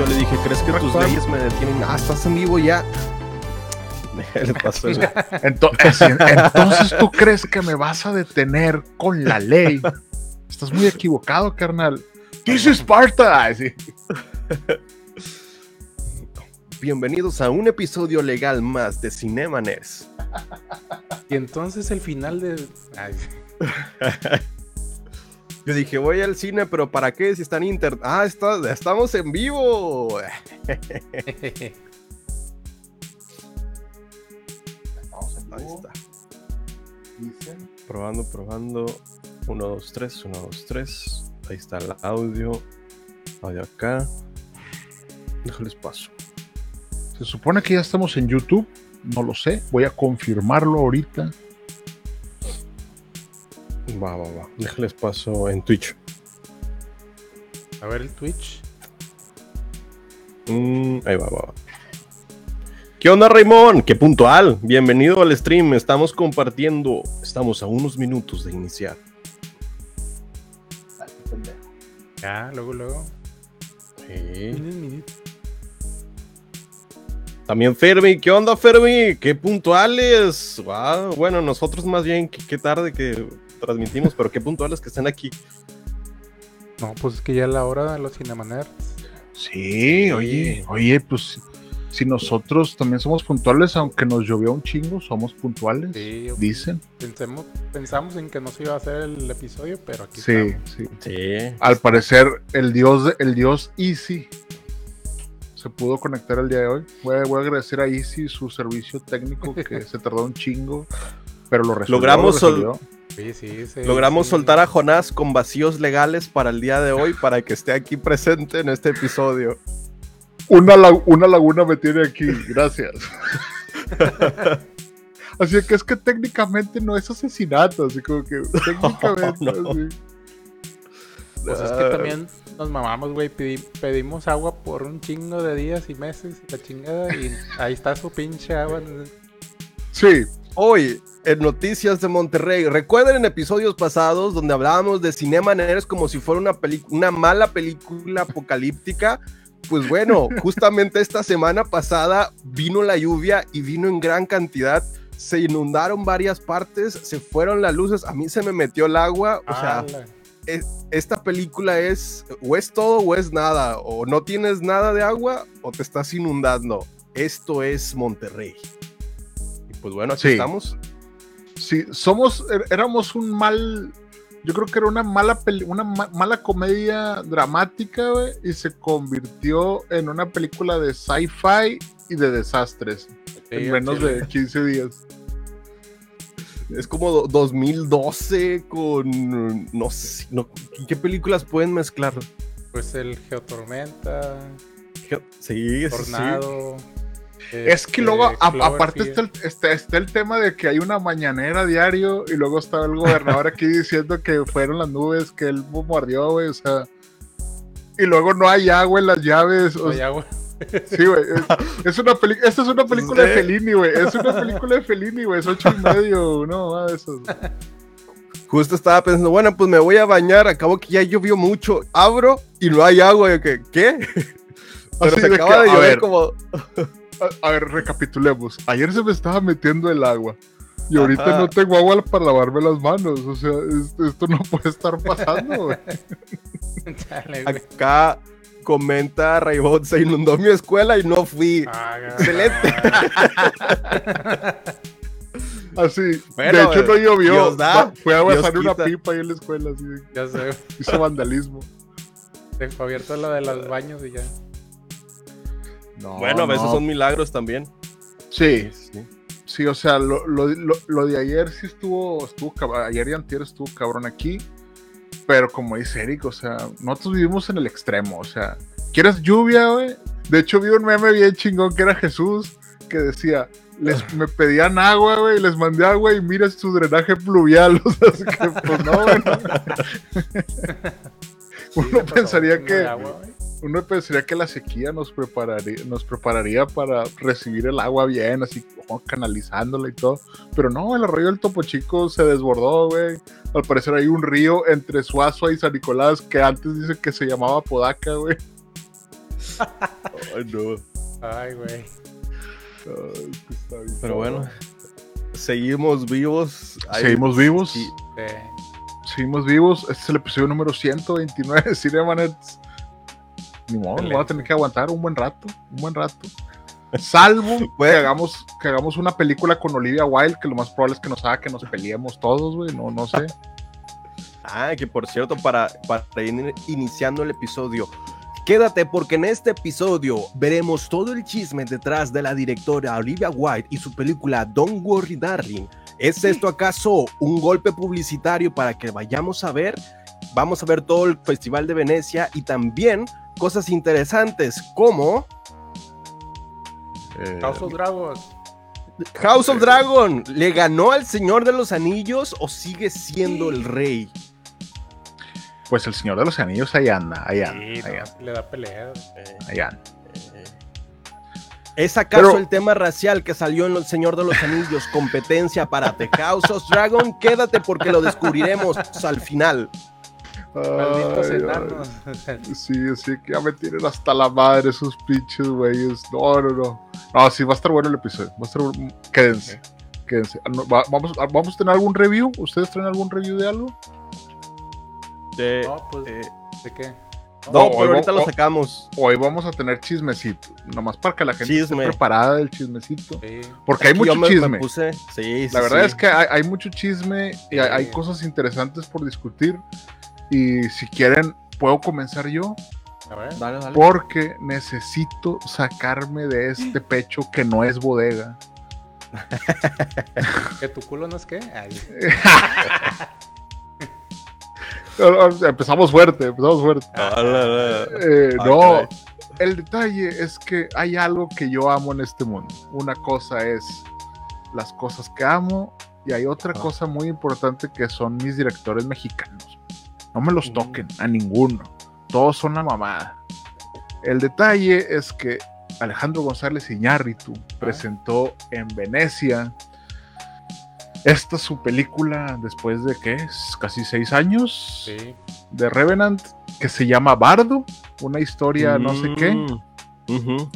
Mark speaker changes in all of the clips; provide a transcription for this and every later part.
Speaker 1: Yo le dije, ¿crees que tus leyes me detienen? Ah, estás en vivo ya. Le pasó eso.
Speaker 2: Entonces, entonces tú crees que me vas a detener con la ley. Estás muy equivocado, carnal. This is Sparta. Ay, sí.
Speaker 1: Bienvenidos a un episodio legal más de Cinema Nerds.
Speaker 3: Y entonces el final de. Ay,
Speaker 1: Yo dije, voy al cine, pero ¿para qué? Si están inter... Ah, está- estamos en vivo. Ahí está. Probando, probando. 1, 2, 3, 1, 2, 3. Ahí está el audio. Audio acá. Déjales paso.
Speaker 2: Se supone que ya estamos en YouTube. No lo sé. Voy a confirmarlo ahorita.
Speaker 1: Va, va, va. Déjales paso en Twitch.
Speaker 3: A ver el Twitch.
Speaker 1: Mm, ahí va, va, va. ¿Qué onda, Raymond? ¡Qué puntual! Bienvenido al stream. Estamos compartiendo. Estamos a unos minutos de iniciar.
Speaker 3: Ya, luego, luego.
Speaker 1: Sí. También Fermi. ¿Qué onda, Fermi? ¡Qué puntuales! Bueno, nosotros más bien, qué, qué tarde que transmitimos, pero qué puntuales que estén aquí.
Speaker 3: No, pues es que ya es la hora de los Cinemanerds.
Speaker 2: Sí, oye, oye, pues si nosotros también somos puntuales, aunque nos llovió un chingo, somos puntuales.
Speaker 3: Sí,
Speaker 2: Dicen.
Speaker 3: pensemos, pensamos en que no se iba a hacer el episodio, pero aquí
Speaker 2: Sí,
Speaker 3: estamos.
Speaker 2: sí.
Speaker 1: Sí.
Speaker 2: Al parecer, el dios, de- el dios Easy se pudo conectar el día de hoy. Voy a, voy a agradecer a Easy su servicio técnico que se tardó un chingo, pero lo resolvió.
Speaker 1: Logramos
Speaker 2: lo
Speaker 1: sol-.
Speaker 3: Sí, sí, sí,
Speaker 1: Logramos
Speaker 3: sí.
Speaker 1: soltar a Jonás con vacíos legales para el día de hoy, para que esté aquí presente en este episodio.
Speaker 2: Una, una laguna me tiene aquí, gracias. así que es que técnicamente no es asesinato, así como que técnicamente
Speaker 1: No.
Speaker 2: así.
Speaker 3: Pues es que también nos mamamos, güey. pedi- pedimos agua por un chingo de días y meses y la chingada. Y ahí está su pinche agua.
Speaker 2: Sí,
Speaker 1: Hoy, en Noticias de Monterrey, recuerden en episodios pasados donde hablábamos de Cinema Nerds como si fuera una, mala película apocalíptica. Pues bueno, justamente esta semana pasada vino la lluvia y vino en gran cantidad. Se inundaron varias partes, se fueron las luces, a mí se me metió el agua. O sea, esta película es o es todo o es nada. O no tienes nada de agua o te estás inundando. Esto es Monterrey. Y pues bueno, aquí
Speaker 2: Sí.
Speaker 1: estamos.
Speaker 2: Sí, somos, er- éramos un mal, yo creo que era una mala, peli- una ma- mala comedia dramática, güey, y se convirtió en una película de sci-fi y de desastres
Speaker 3: Sí,
Speaker 2: en menos de 15 días.
Speaker 1: Es como do- 2012 con. No sé. no- ¿Qué películas pueden mezclar?
Speaker 3: Pues el Geotormenta,
Speaker 1: Sí, sí, sí.
Speaker 2: Es que
Speaker 3: este,
Speaker 2: luego, a- aparte está el, está- está el tema de que hay una mañanera diario y luego está el gobernador aquí diciendo que fueron las nubes que él bombardeó, güey, o sea. Y luego no hay agua en las llaves. o
Speaker 3: Oye,
Speaker 2: sea,
Speaker 3: agua.
Speaker 2: sí, güey. Es, es una peli- esta es una película de. Fellini, güey. Es una película de Fellini, güey. Es ocho y medio, no, de eso.
Speaker 1: Justo estaba pensando, bueno, pues me voy a bañar. Acabo que ya llovió mucho. Abro y no hay agua. Yo que, ¿Qué? Pero
Speaker 2: Así
Speaker 1: se
Speaker 2: de
Speaker 1: acaba
Speaker 2: que,
Speaker 1: de llover
Speaker 2: ver,
Speaker 1: como.
Speaker 2: A, a ver, recapitulemos. Ayer se me estaba metiendo el agua. Y ahorita
Speaker 1: Ajá.
Speaker 2: no tengo agua para lavarme las manos. O sea, es- esto no puede estar pasando, güey.
Speaker 3: Güey.
Speaker 1: Acá comenta Raybot, se inundó mi escuela y no fui.
Speaker 3: Ah,
Speaker 1: Excelente.
Speaker 2: Así.
Speaker 1: Bueno,
Speaker 2: de hecho, no llovió.
Speaker 1: Dios da,
Speaker 2: Va- Fue a basar una pipa ahí en la escuela. Así.
Speaker 3: Ya sé.
Speaker 2: Hizo vandalismo.
Speaker 3: Dejó abierto la de los baños y ya.
Speaker 2: No,
Speaker 1: bueno, a veces
Speaker 2: no.
Speaker 1: son milagros también.
Speaker 2: Sí,
Speaker 1: Sí.
Speaker 2: sí, o sea, lo, lo- lo- lo de ayer sí estuvo, estuvo cab- ayer y antier estuvo cabrón aquí, pero como dice Eric, o sea, nosotros vivimos en el extremo, o sea, ¿quieres lluvia, güey? De hecho, vi un meme bien chingón que era Jesús, que decía, les, me pedían agua, güey, les mandé agua y mira su drenaje pluvial. O sea, así que, pues no, güey. Uno pensaría que uno pensaría que la sequía nos prepararía, nos prepararía para recibir el agua bien, así como canalizándola y todo. Pero no, el arroyo del Topo Chico se desbordó, güey. Al parecer hay un río entre Suazua y San Nicolás que antes dice que se llamaba Podaca, güey.
Speaker 1: Ay, no.
Speaker 3: Ay, güey.
Speaker 2: Ay, que está bien
Speaker 1: Pero bueno, seguimos vivos.
Speaker 2: Seguimos vivos. Seguimos vivos. Este es el episodio número 129 de Cinemanets. Ni modo,
Speaker 3: Excelente.
Speaker 2: vamos a tener que aguantar un buen rato. Un buen rato. Salvo que, hagamos, que hagamos una película con Olivia Wilde, que lo más probable es que nos haga que nos peleemos todos, güey. No, no sé.
Speaker 1: Ah, que por cierto, para, para ir iniciando el episodio, quédate porque en este episodio veremos todo el chisme detrás de la directora Olivia Wilde y su película Don't Worry Darling. ¿Es esto acaso un golpe publicitario para que vayamos a ver? Vamos a ver todo el Festival de Venecia y también cosas interesantes como
Speaker 2: Eh,
Speaker 3: House of Dragons.
Speaker 1: House of Dragon. ¿Le ganó al Señor de los Anillos o sigue siendo el rey?
Speaker 2: pues el Señor de los Anillos ahí anda, ahí anda,
Speaker 3: Sí,
Speaker 2: ahí
Speaker 3: no,
Speaker 2: anda,
Speaker 3: le da pelea.
Speaker 2: ahí anda.
Speaker 1: ¿Es acaso
Speaker 2: Pero-
Speaker 1: el tema racial que salió en El Señor de los Anillos competencia para The House of Dragon? Quédate porque lo descubriremos al final.
Speaker 3: Malditos enanos.
Speaker 2: Sí, sí, que ya me tienen hasta la madre esos pinches güeyes. No, no, no. No, sí, va a estar bueno el episodio. Va a estar bueno. Quédense. Quédense. Ah, va- vamos, ah, vamos a tener algún review. ¿Ustedes traen algún review de algo?
Speaker 1: De-
Speaker 3: No, pues,
Speaker 1: eh,
Speaker 3: ¿de qué?
Speaker 1: no,
Speaker 2: No,
Speaker 1: pero
Speaker 2: hoy
Speaker 1: ahorita
Speaker 2: va-
Speaker 1: lo sacamos.
Speaker 2: Hoy vamos a tener chismecito. Nomás para que la gente
Speaker 1: Chisme.
Speaker 2: esté preparada del chismecito.
Speaker 3: Sí.
Speaker 2: Porque hay
Speaker 1: Es que yo
Speaker 2: mucho
Speaker 1: me- me
Speaker 2: chisme.
Speaker 1: puse- sí, sí,
Speaker 2: La verdad
Speaker 1: sí.
Speaker 2: es que hay, hay mucho chisme y hay, hay
Speaker 3: Sí.
Speaker 2: cosas interesantes por discutir. Y si quieren, puedo comenzar yo.
Speaker 3: A ver.
Speaker 1: Dale, dale.
Speaker 2: Porque necesito sacarme de este pecho que no es bodega.
Speaker 3: ¿Que tu culo no es qué?
Speaker 2: Empezamos fuerte, empezamos fuerte.
Speaker 1: Ah, la, la.
Speaker 2: Eh,
Speaker 1: Ah,
Speaker 2: no, el detalle es que hay algo que yo amo en este mundo. Una cosa es las cosas que amo y hay otra
Speaker 1: Ah.
Speaker 2: cosa muy importante que son mis directores mexicanos. No me los toquen a ninguno. Todos son la mamada. El detalle es que Alejandro González Iñárritu presentó en Venecia esta su película después de qué es casi seis años
Speaker 3: sí.
Speaker 2: de Revenant que se llama Bardo, una historia no sé qué,
Speaker 1: Mm.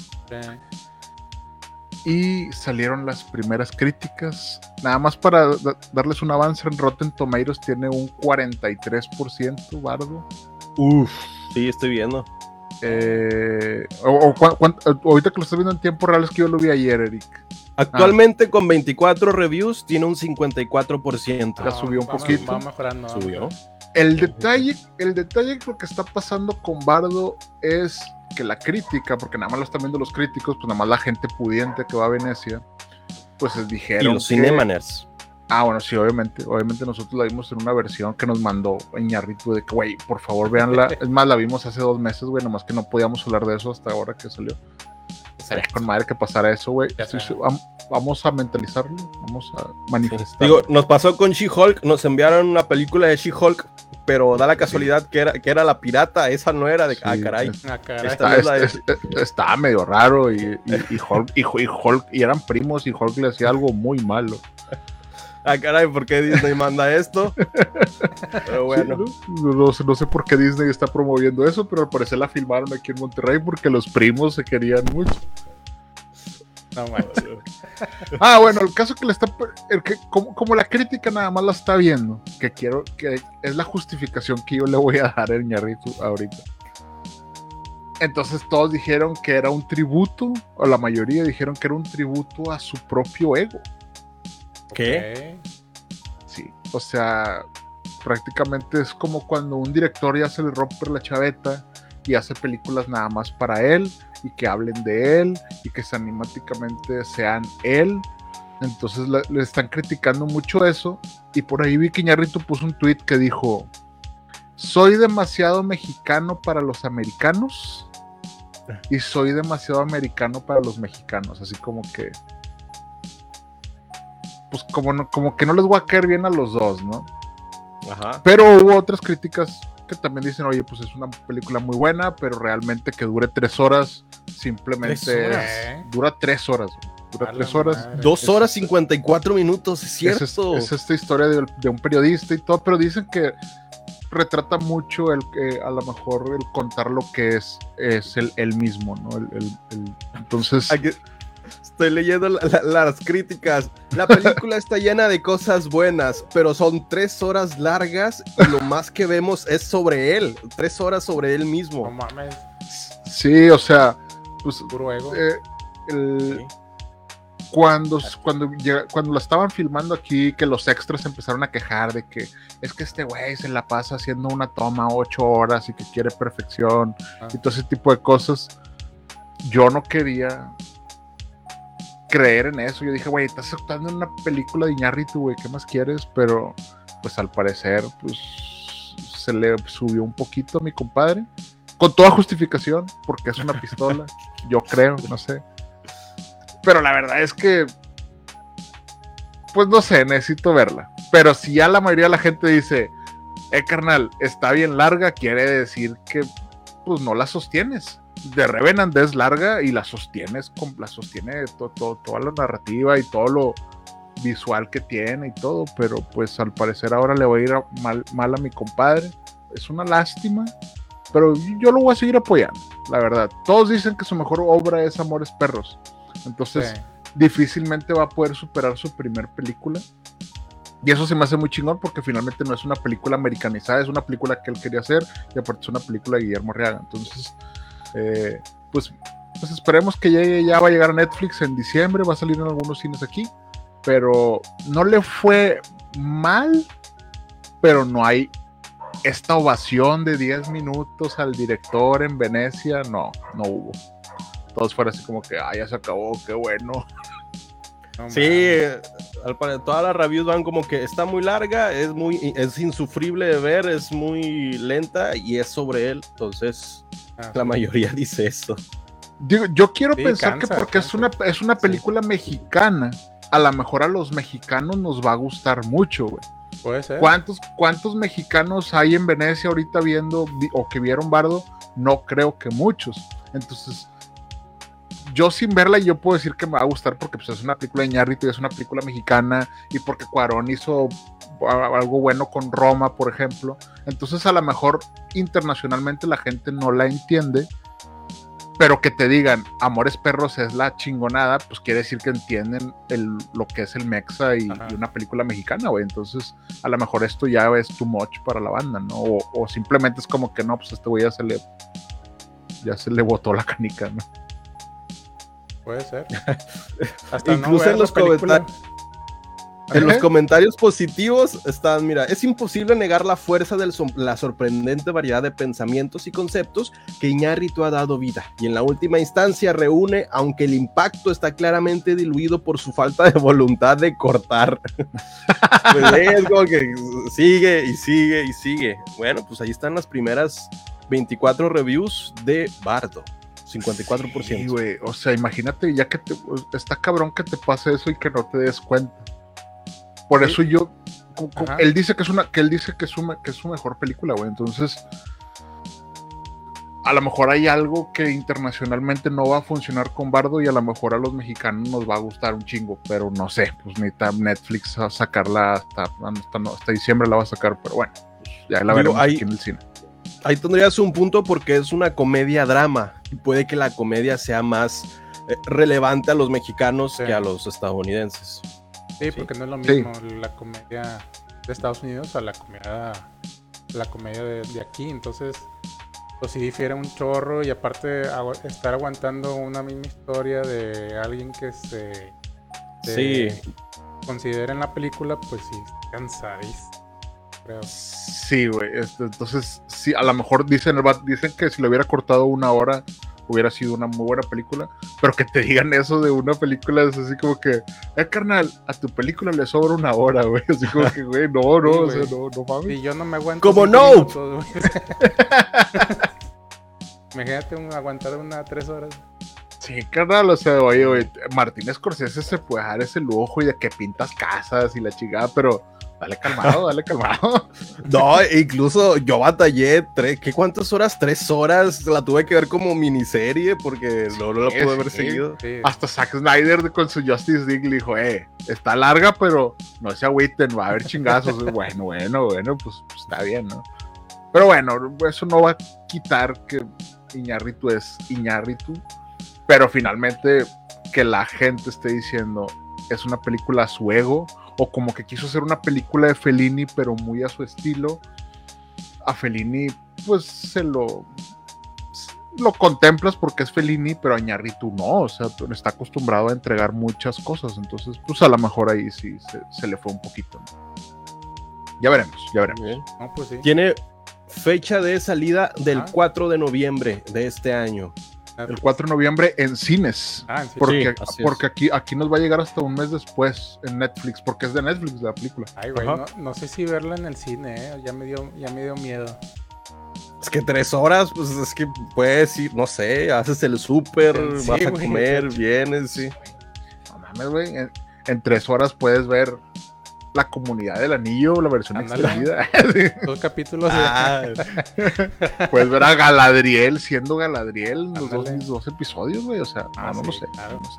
Speaker 2: Y salieron las primeras críticas. Nada más para da- darles un avance en Rotten Tomatoes tiene un 43% Bardo.
Speaker 1: Uf, sí, estoy viendo.
Speaker 2: Eh, o, ahorita que lo estoy viendo en tiempo real es que yo lo vi ayer, Eric.
Speaker 1: Actualmente con 24 reviews tiene un 54%.
Speaker 2: Ya subió un
Speaker 3: va-
Speaker 2: poquito.
Speaker 3: Va mejorando.
Speaker 1: Subió.
Speaker 2: El detalle, el detalle que lo que está pasando con Bardo es que la crítica, porque nada más lo están viendo los críticos, pues nada más la gente pudiente que va a Venecia, pues les
Speaker 1: Y
Speaker 2: dijeron
Speaker 1: los
Speaker 2: que-
Speaker 1: Cinemaners.
Speaker 2: Ah, bueno, sí, obviamente. Obviamente nosotros la vimos en una versión que nos mandó Iñarritu de que, güey, por favor, véanla. Es más, la vimos hace dos meses, güey, nomás que no podíamos hablar de eso hasta ahora que salió. Con madre que pasara eso, güey. Vamos a mentalizarlo, vamos a manifestar.
Speaker 1: Digo, nos pasó con She-Hulk, nos enviaron una película de She-Hulk, pero da la casualidad que era, que era la pirata, esa no era de... ah,
Speaker 2: Sí,
Speaker 1: caray.
Speaker 2: es-
Speaker 3: Ah, caray.
Speaker 1: Esta-
Speaker 2: está-
Speaker 1: es la de-
Speaker 2: es- es- estaba medio raro y, y, y Hulk, y, y Hulk- y eran primos y Hulk le hacía algo muy malo.
Speaker 1: Ah, caray, ¿por qué Disney manda esto? Pero bueno.
Speaker 2: Sí, ¿no? No, sé, no sé por qué Disney está promoviendo eso, pero al parecer la filmaron aquí en Monterrey porque los primos se querían mucho.
Speaker 3: No manches.
Speaker 2: Ah, bueno, el caso que le está. el que, como, como la crítica nada más la está viendo, que quiero. que es la justificación que yo le voy a dar a Iñárritu ahorita. Entonces todos dijeron que era un tributo, o la mayoría dijeron que era un tributo a su propio ego.
Speaker 1: ¿Qué?
Speaker 2: Sí. O sea, prácticamente es como cuando un director ya se le rompe la chaveta y hace películas nada más para él y que hablen de él y que animáticamente sean él. Entonces le, le están criticando mucho eso. Y por ahí vi que Iñárritu puso un tweet que dijo: Soy demasiado mexicano para los americanos. y soy demasiado americano para los mexicanos, así como que pues como, no, como que no les voy a caer bien a los dos, ¿no?
Speaker 1: Ajá.
Speaker 2: Pero hubo otras críticas que también dicen, oye, pues es una película muy buena, pero realmente que dure tres horas, simplemente
Speaker 1: ¿Tres horas?
Speaker 2: es- dura tres horas. Dura tres horas.
Speaker 3: madre.
Speaker 1: Dos horas 54 minutos, es cierto.
Speaker 2: es esta historia de, de un periodista y todo, pero dicen que retrata mucho el que a lo mejor el contar lo que es es el, el mismo, ¿no? El, el- el- entonces,
Speaker 1: Aquí estoy leyendo la- la- las críticas. La película está llena de cosas buenas, pero son tres horas largas y lo más que vemos es sobre él. Tres horas sobre él
Speaker 3: No
Speaker 1: mismo.
Speaker 3: mames,
Speaker 2: sí, o sea, pues
Speaker 3: puro ego.
Speaker 2: eh, el-
Speaker 1: Sí.
Speaker 2: cuando, cuando, cuando la estaban filmando aquí, que los extras empezaron a quejar de que es que este güey se la pasa haciendo una toma ocho horas y que quiere perfección
Speaker 3: Ah.
Speaker 2: y todo ese tipo de cosas. Yo no quería creer en eso. Yo dije, güey, estás actuando en una película de Iñárritu, güey, ¿qué más quieres? Pero, pues al parecer, pues se le subió un poquito a mi compadre. Con toda justificación, porque es una pistola. yo creo, no sé. Pero la verdad es que, pues no sé, necesito verla. Pero si ya la mayoría de la gente dice, eh, carnal, está bien larga, quiere decir que, pues no la sostienes. De Revenant es larga y la sostienes, la sostiene to- to- toda la narrativa y todo lo visual que tiene y todo, pero pues al parecer ahora le voy a ir a- mal, mal a mi compadre. Es una lástima, pero yo lo voy a seguir apoyando, la verdad. Todos dicen que su mejor obra es Amores Perros. Entonces,
Speaker 3: Sí.
Speaker 2: difícilmente va a poder superar su primer película. Y eso se me hace muy chingón porque finalmente no es una película americanizada, es una película que él quería hacer y aparte es una película de Guillermo Arriaga. Entonces, eh, pues, pues esperemos que llegue, ya va a llegar a Netflix en diciembre, va a salir en algunos cines aquí, pero no le fue mal, pero no hay esta ovación de 10 minutos al director en Venecia, no, no hubo. Todos fueron así como que, ah, ya se acabó, qué bueno.
Speaker 3: No
Speaker 1: Sí, eh, al todas las reviews van como que está muy larga, es muy es insufrible de ver, es muy lenta y es sobre él. Entonces,
Speaker 3: Ah,
Speaker 1: la mayoría dice eso.
Speaker 2: Digo, yo quiero
Speaker 3: Sí,
Speaker 2: pensar
Speaker 3: cansa,
Speaker 2: que porque es una, es una
Speaker 3: Sí.
Speaker 2: película mexicana, a lo mejor a los mexicanos nos va a gustar mucho, güey.
Speaker 3: Puede ser.
Speaker 2: ¿Cuántos, ¿Cuántos mexicanos hay en Venecia ahorita viendo vi- o que vieron Bardo? No creo que muchos. Entonces, yo sin verla, yo puedo decir que me va a gustar porque pues, es una película de Ñarrito y es una película mexicana y porque Cuarón hizo algo bueno con Roma, por ejemplo. Entonces, a lo mejor internacionalmente la gente no la entiende. Pero que te digan, Amores Perros es la chingonada, pues quiere decir que entienden el, lo que es el Mexa y, una película mexicana, güey. Entonces, a lo mejor esto ya es too much para la banda, ¿no? O, o simplemente es como que no, pues a este güey ya se le ya se le botó la canica, ¿no?
Speaker 3: Puede ser. Hasta
Speaker 1: Incluso en los comentarios- En los comentarios positivos están, mira, es imposible negar la fuerza de la sorprendente variedad de pensamientos y conceptos que Iñárritu ha dado vida y en la última instancia reúne, aunque el impacto está claramente diluido por su falta de voluntad de cortar. pues es como que sigue y sigue y sigue. Bueno, pues ahí están las primeras 24 reviews de Bardo. 54%.
Speaker 2: Sí, güey. O sea, imagínate, ya que te, está cabrón que te pase eso y que no te des cuenta. Por
Speaker 1: Sí.
Speaker 2: eso yo,
Speaker 3: Ajá.
Speaker 2: él dice que es una, que él dice que es que es su mejor película, güey. Entonces, a lo mejor hay algo que internacionalmente no va a funcionar con Bardo y a lo mejor a los mexicanos nos va a gustar un chingo, pero no sé, pues necesita Netflix a sacarla hasta, hasta, no, hasta diciembre la va a sacar, pero bueno, pues ya la
Speaker 1: Digo,
Speaker 2: veremos
Speaker 1: hay-
Speaker 2: aquí en el cine.
Speaker 1: Ahí tendrías un punto porque es una comedia drama y puede que la comedia sea más eh, relevante a los mexicanos
Speaker 3: Sí.
Speaker 1: que a los estadounidenses.
Speaker 3: Sí, porque no es lo
Speaker 2: Sí.
Speaker 3: mismo la comedia de Estados Unidos a la comedia, la comedia de, de aquí. Entonces, pues sí difiere un chorro y aparte agu- estar aguantando una misma historia de alguien que se, se
Speaker 1: Sí.
Speaker 3: considera en la película, pues sí, cansadís. Creo.
Speaker 2: Sí, güey. entonces, sí, a lo mejor dicen, dicen que si le hubiera cortado una hora hubiera sido una muy buena película, pero que te digan eso de una película es así como que, eh, carnal, a tu película le sobra una hora, güey. Así como que, güey, no, no,
Speaker 3: Sí,
Speaker 2: o sea, no, no mames.
Speaker 3: Y yo no me aguento.
Speaker 1: ¡Como no!
Speaker 3: minutos. Imagínate un, aguantar una tres horas.
Speaker 2: Sí, carnal, o sea, oye, oye, Martín Scorsese se puede dar ese lujo y de que pintas casas y la chingada, pero dale calmado, dale calmado.
Speaker 1: No, incluso yo batallé, tres, ¿qué cuántas horas? Tres horas, la tuve que ver como miniserie porque no, no la
Speaker 2: Sí,
Speaker 1: pude haber
Speaker 2: sí.
Speaker 1: seguido.
Speaker 3: Sí.
Speaker 2: Hasta Zack Snyder con su Justice League le dijo, eh, está larga, pero no se agüiten, va a haber chingazos. bueno, bueno, bueno, pues, pues, está bien, ¿no? Pero bueno, eso no va a quitar que Iñárritu es Iñárritu, pero finalmente que la gente esté diciendo es una película a su ego, o como que quiso hacer una película de Fellini, pero muy a su estilo. A Fellini, pues se lo lo contemplas porque es Fellini, pero a Iñárritu no, o sea, está acostumbrado a entregar muchas cosas, entonces, pues a lo mejor ahí sí se, se le fue un poquito. ¿no? Ya veremos, ya veremos.
Speaker 3: No, pues sí.
Speaker 1: Tiene fecha de salida del
Speaker 3: Ah.
Speaker 1: 4 de noviembre de este año.
Speaker 2: El 4 de noviembre en cines,
Speaker 3: Ah, sí.
Speaker 2: porque,
Speaker 1: Sí, así es.
Speaker 2: porque aquí, aquí nos va a llegar hasta un mes después en Netflix, porque es de Netflix la película.
Speaker 3: Ay, güey, no, no sé si verla en el cine, ¿eh? Ya me dio, ya me dio miedo.
Speaker 1: Es que tres horas, pues es que puedes ir, no sé, haces el súper,
Speaker 3: Sí,
Speaker 1: vas a comer, vienes, sí.
Speaker 2: No mames, güey, en, en tres horas puedes ver la comunidad del anillo, la versión extendida. Sí.
Speaker 3: Dos capítulos de-
Speaker 1: Ah,
Speaker 2: Puedes ver a Galadriel siendo Galadriel en los dos, episodios, güey, o sea,
Speaker 3: Ah,
Speaker 2: no, no lo
Speaker 3: sí,
Speaker 2: sé.
Speaker 3: claro.
Speaker 2: no sé.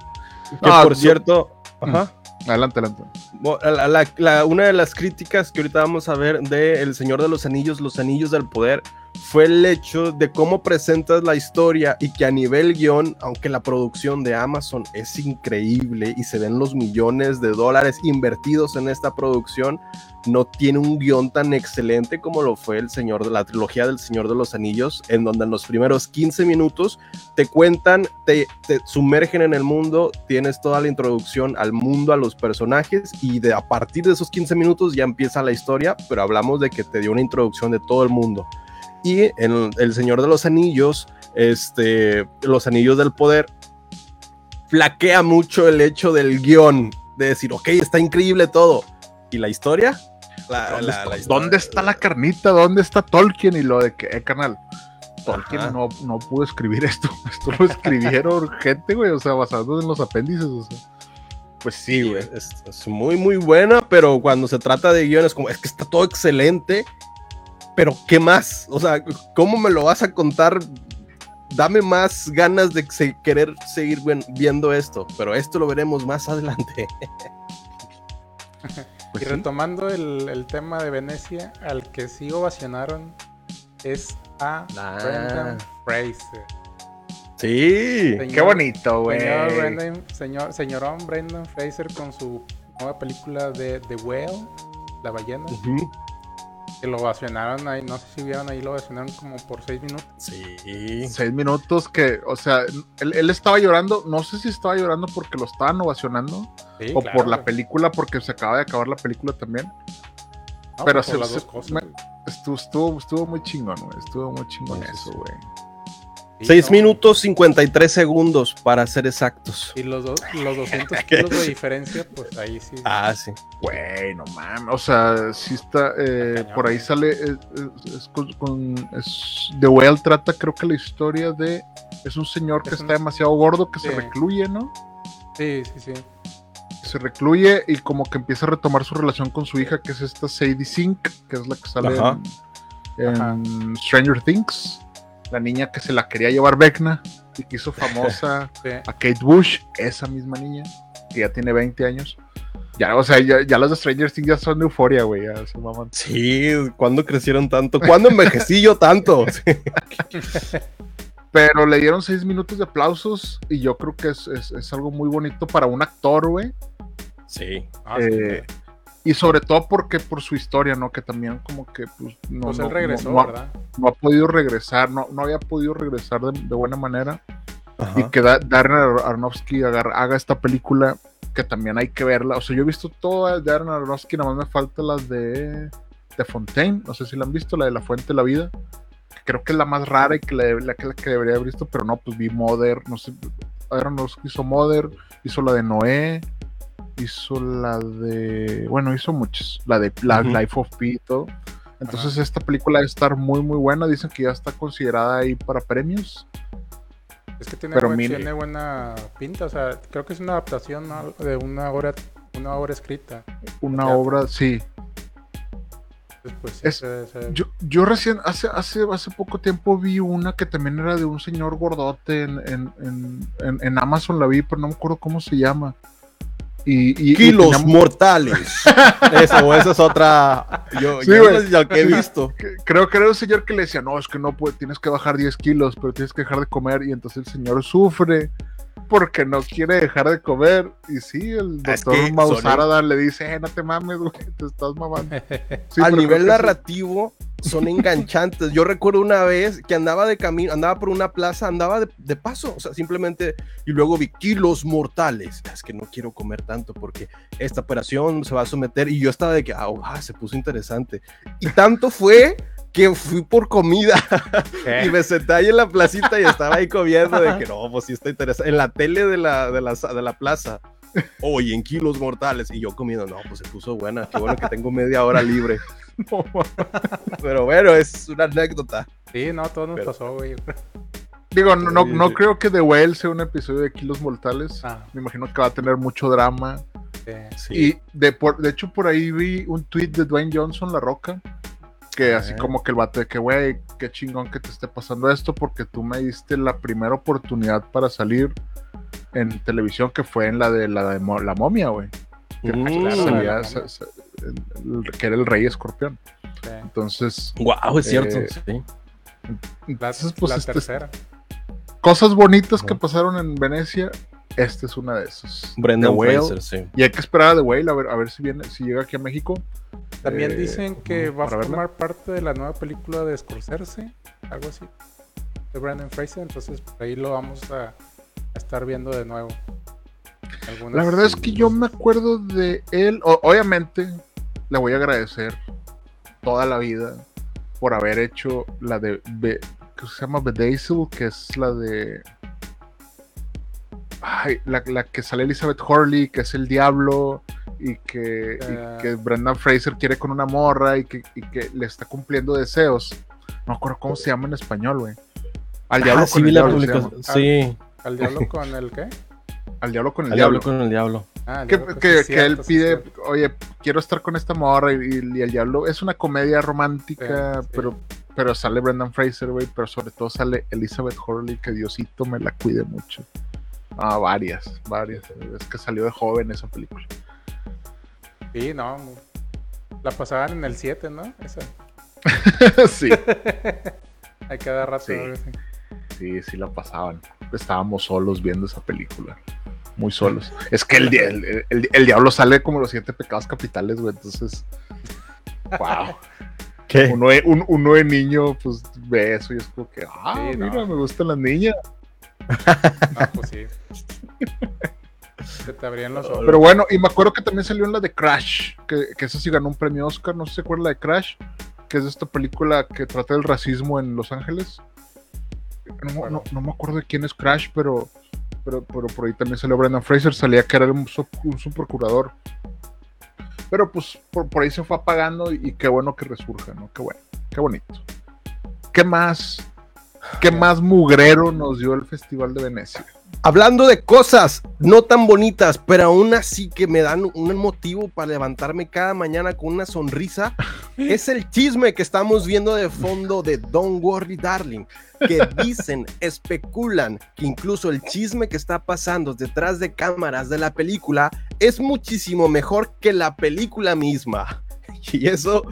Speaker 1: que
Speaker 2: Ah,
Speaker 1: por
Speaker 2: yo-
Speaker 1: cierto, ajá.
Speaker 2: Adelante, adelante.
Speaker 1: Bo- la- la- la- una de las críticas que ahorita vamos a ver de El Señor de los Anillos, Los Anillos del Poder, fue el hecho de cómo presentas la historia y que a nivel guion, aunque la producción de Amazon es increíble y se ven los millones de dólares invertidos en esta producción, no tiene un guion tan excelente como lo fue el Señor la trilogía del Señor de los Anillos, en donde en los primeros 15 minutos te cuentan, te, te sumergen en el mundo, tienes toda la introducción al mundo, a los personajes, y de, a partir de esos 15 minutos ya empieza la historia, pero hablamos de que te dio una introducción de todo el mundo. Y en El Señor de los Anillos, este, Los Anillos del Poder, flaquea mucho el hecho del guion, de decir, ok, está increíble todo. ¿Y la historia? La-
Speaker 2: ¿Dónde,
Speaker 1: la-
Speaker 2: está,
Speaker 1: la historia-
Speaker 2: dónde está la carnita? ¿Dónde está Tolkien? Y lo de que, eh, carnal, Tolkien no, no pudo escribir esto. Esto lo escribieron gente, güey, o sea, basado en los apéndices, o sea. Pues sí,
Speaker 1: Sí,
Speaker 2: güey.
Speaker 1: es, es muy, muy buena, pero cuando se trata de guiones, como es que está todo excelente, pero ¿qué más? O sea, ¿cómo me lo vas a contar? Dame más ganas de se- querer seguir viendo esto, pero esto lo veremos más adelante.
Speaker 2: Pues
Speaker 3: y
Speaker 2: sí.
Speaker 3: retomando el, el tema de Venecia, al que sí ovacionaron es a
Speaker 1: Ah.
Speaker 3: Brendan Fraser.
Speaker 1: Sí,
Speaker 2: Qué bonito, güey.
Speaker 3: Señor Brendan, señor, señorón Brendan Fraser con su nueva película de The Whale, La ballena,
Speaker 1: Ujú.
Speaker 3: Que lo ovacionaron ahí, no sé si vieron ahí, lo ovacionaron como por seis minutos.
Speaker 1: sí.
Speaker 2: Seis minutos que, o sea, él, él estaba llorando, no sé si estaba llorando porque lo estaban ovacionando
Speaker 3: Sí,
Speaker 2: o
Speaker 3: claro,
Speaker 2: por la
Speaker 3: güey.
Speaker 2: película porque se acaba de acabar la película también.
Speaker 3: No,
Speaker 2: pero
Speaker 3: pues,
Speaker 2: se-
Speaker 3: las dos cosas.
Speaker 2: me-. Estuvo, estuvo, estuvo muy chingón, güey. Estuvo muy chingón
Speaker 1: Sí, sí,
Speaker 2: eso,
Speaker 1: sí.
Speaker 2: güey.
Speaker 3: Sí,
Speaker 1: 6
Speaker 3: no,
Speaker 1: minutos 53 segundos para ser exactos.
Speaker 3: Y los, dos los 200 kilos de diferencia, pues ahí sí.
Speaker 1: Ah, sí.
Speaker 2: Güey, no mames. O sea, sí está. eh,
Speaker 3: Está
Speaker 2: por ahí
Speaker 3: eh.
Speaker 2: sale. eh, es, es con, con- es- The Whale trata, creo que la historia de. Es un señor que
Speaker 3: Es
Speaker 2: está
Speaker 3: un-
Speaker 2: demasiado gordo, que se recluye, ¿no?
Speaker 3: Sí, sí, sí.
Speaker 2: Se recluye y como que empieza a retomar su relación con su hija, que es esta Sadie Sink, que es la que sale
Speaker 1: Ajá.
Speaker 2: en, en Stranger Things. La niña que se la quería llevar Vecna y que hizo famosa
Speaker 3: sí.
Speaker 2: a Kate Bush, esa misma niña, que ya tiene 20 años. Ya, o sea, ya, ya los de Stranger Things ya son de euforia, güey.
Speaker 1: Sí, ¿cuándo crecieron tanto? ¿Cuándo envejecí yo tanto?
Speaker 2: Pero le dieron seis minutos de aplausos y yo creo que es, es- es algo muy bonito para un actor, güey.
Speaker 1: Sí.
Speaker 3: Ah, sí,
Speaker 2: Eh, y sobre todo porque por su historia, ¿no? Que también como que pues no,
Speaker 3: pues
Speaker 2: no-
Speaker 3: regresó,
Speaker 2: no- no ha-
Speaker 3: ¿verdad?
Speaker 2: no ha podido regresar, no, no había podido regresar de, de buena manera.
Speaker 1: Ajá.
Speaker 2: Y que Da- Darren Ar- Aronofsky agarra- haga esta película que también hay que verla. O sea, yo he visto todas de Darren Aronofsky, nada más me falta las de, de Fontaine. No sé si la han visto, la de La Fuente de la Vida. que Creo que es la más rara y que la, la que, la que debería haber visto, pero no, pues vi Mother, no sé. Aronofsky hizo Mother, hizo la de Noé, hizo la de. Bueno, hizo muchas. La de la. Life of Pi y todo. Entonces esta película debe estar muy muy buena. Dicen que ya está considerada ahí para premios.
Speaker 3: Es que tiene,
Speaker 2: Pero
Speaker 3: buen- tiene buena pinta, o sea, creo que es una adaptación ¿no? de una obra, una obra escrita.
Speaker 2: Una obra, sí.
Speaker 3: Pues, sí,
Speaker 2: Es-
Speaker 3: se- se-
Speaker 2: Yo, yo recién, hace, hace, hace poco tiempo vi una que también era de un señor gordote en, en, en, en- en Amazon, la vi, pero no me acuerdo cómo se llama. Y, y- y
Speaker 1: Kilos mortales. Eso, esa es otra. Yo,
Speaker 2: Sí,
Speaker 1: yo
Speaker 2: güey.
Speaker 1: es lo que he visto.
Speaker 2: creo que era un señor que le decía, no, es que no puede, tienes que bajar 10 kilos, pero tienes que dejar de comer. Y entonces el señor sufre porque no quiere dejar de comer. Y sí, el
Speaker 1: Es
Speaker 2: doctor
Speaker 1: que
Speaker 2: Mausarada le dice, eh, no te mames, güey, te estás mamando. Sí,
Speaker 1: a nivel
Speaker 2: sí.
Speaker 1: Son enganchantes. Yo recuerdo una vez que andaba de camino, andaba por una plaza, andaba de, de paso, o sea, simplemente, y luego vi kilos mortales. Es que no quiero comer tanto porque esta operación se va a someter y yo estaba de que, ah, ah, se puso interesante. Y tanto fue que fui por comida y me senté ahí en la placita y estaba ahí comiendo de que no, pues sí está interesante. En la tele de la, de la, de la plaza. Oye, en kilos mortales. Y yo comiendo, no, pues se puso buena. Qué bueno que tengo media hora libre.
Speaker 2: No,
Speaker 1: Pero bueno, es una anécdota.
Speaker 3: Sí, no, todo nos
Speaker 1: Pero-
Speaker 3: pasó, güey.
Speaker 2: Digo, no, no, creo que The Whale sea un episodio de Kilos Mortales.
Speaker 3: Ah,
Speaker 2: Me imagino que va a tener mucho drama.
Speaker 3: sí.
Speaker 2: Y de, por, de hecho, por ahí vi un tweet de Dwayne Johnson, La Roca, que así
Speaker 1: Ah.
Speaker 2: como que el vato de que, güey, qué chingón que te esté pasando esto, porque tú me diste la primera oportunidad para salir en televisión, que fue en la de la, de Mo- la momia, güey. Que,
Speaker 1: Mm.
Speaker 2: salía- sa- sa- el- que era el rey escorpión. Entonces,
Speaker 1: Wow, es cierto.
Speaker 2: Eh,
Speaker 1: sí.
Speaker 3: La,
Speaker 2: entonces, pues,
Speaker 3: la
Speaker 2: este-
Speaker 3: tercera.
Speaker 2: cosas bonitas que pasaron en Venecia, esta es una de esas.
Speaker 1: Brendan
Speaker 2: The Whale.
Speaker 1: Fraser, sí.
Speaker 2: Y hay que esperar a The Whale a ver, a ver si viene, si llega aquí a México.
Speaker 3: También
Speaker 2: Eh,
Speaker 3: dicen que va a
Speaker 2: verla.
Speaker 3: formar parte de la nueva película de Scorsese, algo así, de Brandon Fraser, entonces por ahí lo vamos a estar viendo de nuevo. Algunas-
Speaker 2: La verdad es que yo me acuerdo de él. o- obviamente, le voy a agradecer toda la vida por haber hecho la de. Be- que se llama Bedazzle, que es la de. Ay, la, la que sale Elizabeth Hurley, que es el diablo. Y que, y
Speaker 3: Eh.
Speaker 2: que Brendan Fraser quiere con una morra y que, y que le está cumpliendo deseos. No me acuerdo cómo se llama en español, güey. Al diablo
Speaker 1: Ah, sí,
Speaker 2: con el
Speaker 1: la
Speaker 2: diablo.
Speaker 1: publicación. Sí,
Speaker 3: ¿Al diablo con el qué?
Speaker 2: Al diablo con el
Speaker 1: al
Speaker 2: diablo.
Speaker 1: diablo con el diablo.
Speaker 3: Ah,
Speaker 2: que,
Speaker 3: diablo,
Speaker 2: que- que él
Speaker 3: cierto,
Speaker 2: pide,
Speaker 3: cierto.
Speaker 2: oye, quiero estar con esta morra y, y- y el diablo es una comedia romántica,
Speaker 3: Sí, sí.
Speaker 2: pero pero sale Brendan Fraser, güey, pero sobre todo sale Elizabeth Hurley, que Diosito me la cuide mucho. Ah, varias, varias. Es que salió de joven esa película.
Speaker 3: Sí, no. La pasaban en el 7, ¿no? Esa.
Speaker 2: sí,
Speaker 3: Hay que dar rato.
Speaker 2: Sí. Sí, sí la pasaban. Estábamos solos viendo esa película. Muy solos. Es que el, di- el, el- el diablo sale como los siete pecados capitales, güey. Entonces, wow.
Speaker 1: ¿Qué?
Speaker 2: uno de, un- uno de niño, pues ve eso y es como que, ah,
Speaker 3: Sí, no.
Speaker 2: mira, me gustan las niñas.
Speaker 3: No, pues sí. Se te abrían los ojos.
Speaker 2: Pero bueno, y me acuerdo que también salió en la de Crash, que, que esa sí ganó un premio Oscar, no sé si se acuerda la de Crash, que es esta película que trata del racismo en Los Ángeles. No, no- no me acuerdo de quién es Crash, pero, pero, pero por ahí también salió Brendan Fraser, salía que era un, subprocurador. Pero pues por, por ahí se fue apagando y, y qué bueno que resurja, ¿no? Qué bueno, qué bonito. ¿Qué más? ¿Qué más mugrero nos dio el Festival de Venecia?
Speaker 1: Hablando de cosas no tan bonitas, pero aún así que me dan un motivo para levantarme cada mañana con una sonrisa, es el chisme que estamos viendo de fondo de Don't Worry Darling, que dicen, especulan que incluso el chisme que está pasando detrás de cámaras de la película es muchísimo mejor que la película misma. Y eso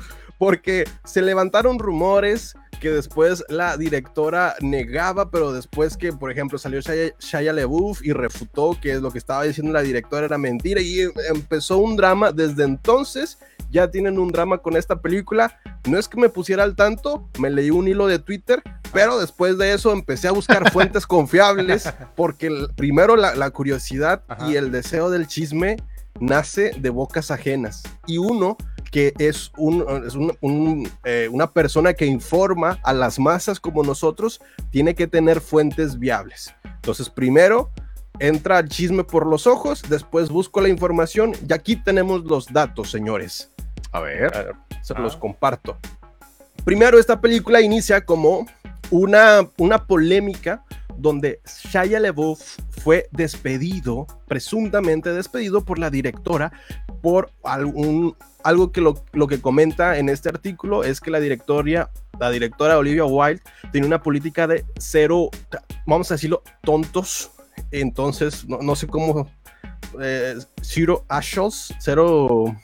Speaker 1: porque se levantaron rumores que después la directora negaba, pero después que, por ejemplo, salió Shia, Shia LaBeouf y refutó que lo que estaba diciendo la directora era mentira y empezó un drama. Desde entonces ya tienen un drama con esta película. No es que me pusiera al tanto, me leí un hilo de Twitter, pero después de eso empecé a buscar fuentes confiables porque el- primero la, la curiosidad
Speaker 3: Ajá.
Speaker 1: y el deseo del chisme nace de bocas ajenas. Y uno que es, un, es un- un, eh, una persona que informa a las masas como nosotros, tiene que tener fuentes viables. Entonces, primero entra el chisme por los ojos, después busco la información y aquí tenemos los datos, señores.
Speaker 2: A ver.
Speaker 1: A ver, se
Speaker 3: Ah.
Speaker 1: los comparto. primero esta película inicia como una, una polémica donde Shia LaBeouf fue despedido, presuntamente despedido por la directora por algún, algo que lo, lo, que comenta en este artículo es que la directoria, la directora Olivia Wilde tiene una política de cero, vamos a decirlo, tontos. Entonces, no, no sé cómo, eh, zero cero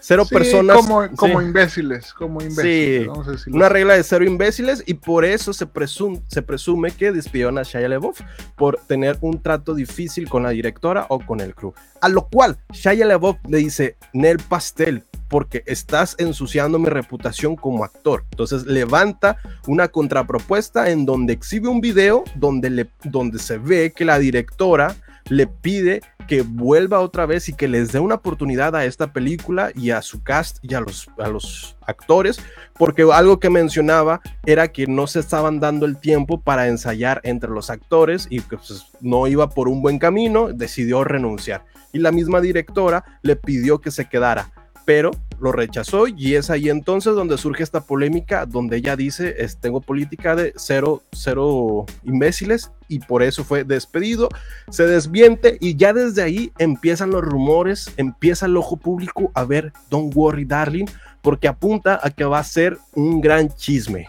Speaker 1: cero
Speaker 2: Sí,
Speaker 1: personas.
Speaker 2: Como, como
Speaker 1: sí.
Speaker 2: imbéciles, como imbéciles.
Speaker 1: Sí,
Speaker 2: vamos a decirlo
Speaker 1: una regla de cero imbéciles y por eso se, presum- se presume que despidieron a Shia LaBeouf por tener un trato difícil con la directora o con el crew. A lo cual Shia LaBeouf le dice, Nel Pastel, porque estás ensuciando mi reputación como actor. Entonces levanta una contrapropuesta en donde exhibe un video donde, le, donde se ve que la directora le pide que vuelva otra vez y que les dé una oportunidad a esta película y a su cast y a los, a los actores, porque algo que mencionaba era que no se estaban dando el tiempo para ensayar entre los actores y que pues, no iba por un buen camino, decidió renunciar. Y la misma directora le pidió que se quedara, pero lo rechazó y es ahí entonces donde surge esta polémica donde ella dice, es, tengo política de cero, cero imbéciles y por eso fue despedido, se desviente y ya desde ahí empiezan los rumores, empieza el ojo público a ver Don't Worry Darling, porque apunta a que va a ser un gran chisme.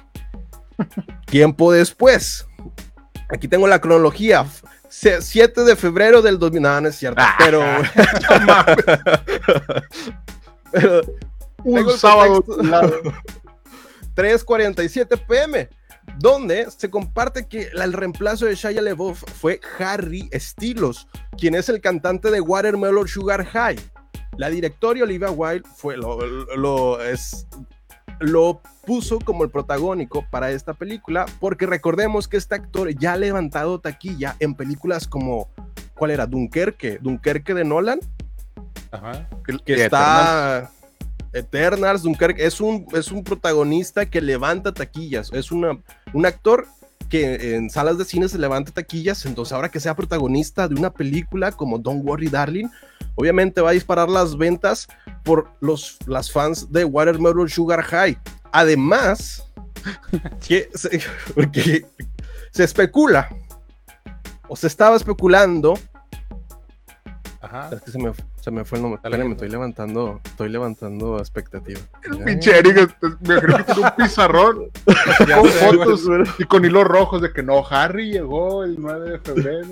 Speaker 1: Tiempo después, aquí tengo la cronología, se- 7 de febrero del 2000, no, no es cierto, pero... pero
Speaker 2: Un sábado.
Speaker 1: contexto.
Speaker 2: claro.
Speaker 1: 3:47 pm, donde se comparte que el reemplazo de Shia LaBeouf fue Harry Styles, quien es el cantante de Watermelon Sugar High. La directora Olivia Wilde fue lo, lo- es, lo puso como el protagónico para esta película, porque recordemos que este actor ya ha levantado taquilla en películas como ¿cuál era? Dunkerque, Dunkerque de Nolan,
Speaker 3: Ajá.
Speaker 1: que está Eternals, Dunkerque, es un, es un protagonista que levanta taquillas, es una, un actor que en salas de cine se levanta taquillas, entonces ahora que sea protagonista de una película como Don't Worry Darling, obviamente va a disparar las ventas por los, las fans de Watermelon Sugar High. Además, que se, porque se especula, o se estaba especulando
Speaker 3: Ajá.
Speaker 1: es que se me, se me fue el nombre.
Speaker 3: Dale,
Speaker 1: Espérame,
Speaker 3: dale.
Speaker 1: estoy levantando, estoy levantando expectativa.
Speaker 2: El
Speaker 1: Ya.
Speaker 2: pinche Eric, me creo que tiene un pizarrón con
Speaker 3: sé,
Speaker 2: fotos y con hilos rojos de que no, Harry llegó el 9 de febrero.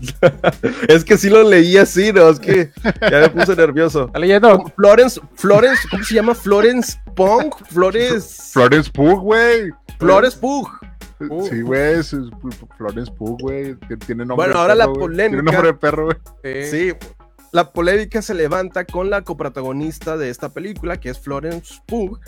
Speaker 1: Es que sí lo leí así, ¿no? Es que ya me puse nervioso.
Speaker 3: Está leyendo.
Speaker 1: Florence, Florence, ¿cómo se llama? Florence Punk, Flores,
Speaker 2: Florence Pugh, güey.
Speaker 1: Flores Pug.
Speaker 2: Sí, güey, Florence Pugh, güey. que Tiene nombre
Speaker 1: Bueno,
Speaker 2: de
Speaker 1: ahora la
Speaker 2: perro, güey. Tiene
Speaker 1: polémica.
Speaker 2: nombre de perro, güey.
Speaker 3: Sí.
Speaker 1: Sí, la polémica se levanta con la coprotagonista de esta película, que es Florence Pugh,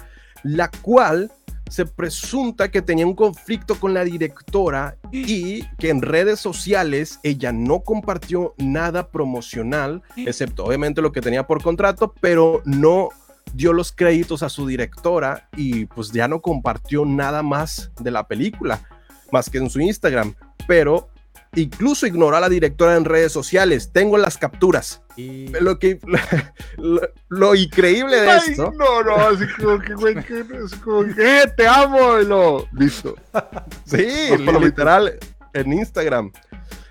Speaker 1: la cual se presunta que tenía un conflicto con la directora y que en redes sociales ella no compartió nada promocional, excepto obviamente lo que tenía por contrato, pero no dio los créditos a su directora y pues ya no compartió nada más de la película, más que en su Instagram, pero incluso ignoró a la directora en redes sociales. Tengo las capturas.
Speaker 3: Y...
Speaker 1: Lo que lo, lo increíble de
Speaker 2: Ay,
Speaker 1: esto,
Speaker 2: no, no, así como que, güey, que, es como que, eh, te amo, y lo, listo.
Speaker 1: sí,
Speaker 2: Dos palomitas.
Speaker 1: literal en Instagram.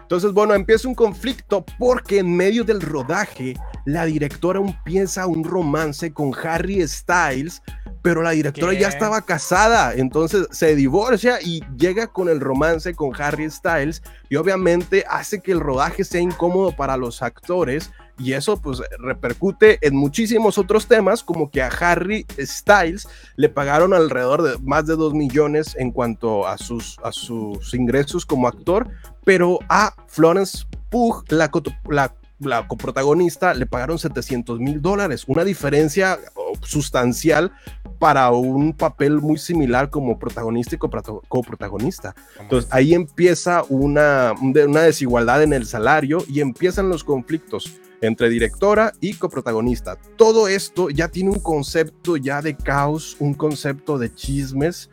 Speaker 1: Entonces, bueno, empieza un conflicto porque en medio del rodaje la directora empieza un romance con Harry Styles, pero la directora
Speaker 3: ¿Qué?
Speaker 1: ya estaba casada, entonces se divorcia y llega con el romance con Harry Styles y obviamente hace que el rodaje sea incómodo para los actores y eso pues repercute en muchísimos otros temas como que a Harry Styles le pagaron alrededor de más de 2 millones en cuanto a sus, a sus ingresos como actor, pero a Florence Pugh, la, la, la coprotagonista, le pagaron 700 mil dólares, una diferencia sustancial para un papel muy similar como protagonista y coprotagonista. Entonces ahí empieza una, una desigualdad en el salario y empiezan los conflictos entre directora y coprotagonista. Todo esto ya tiene un concepto ya de caos, un concepto de chismes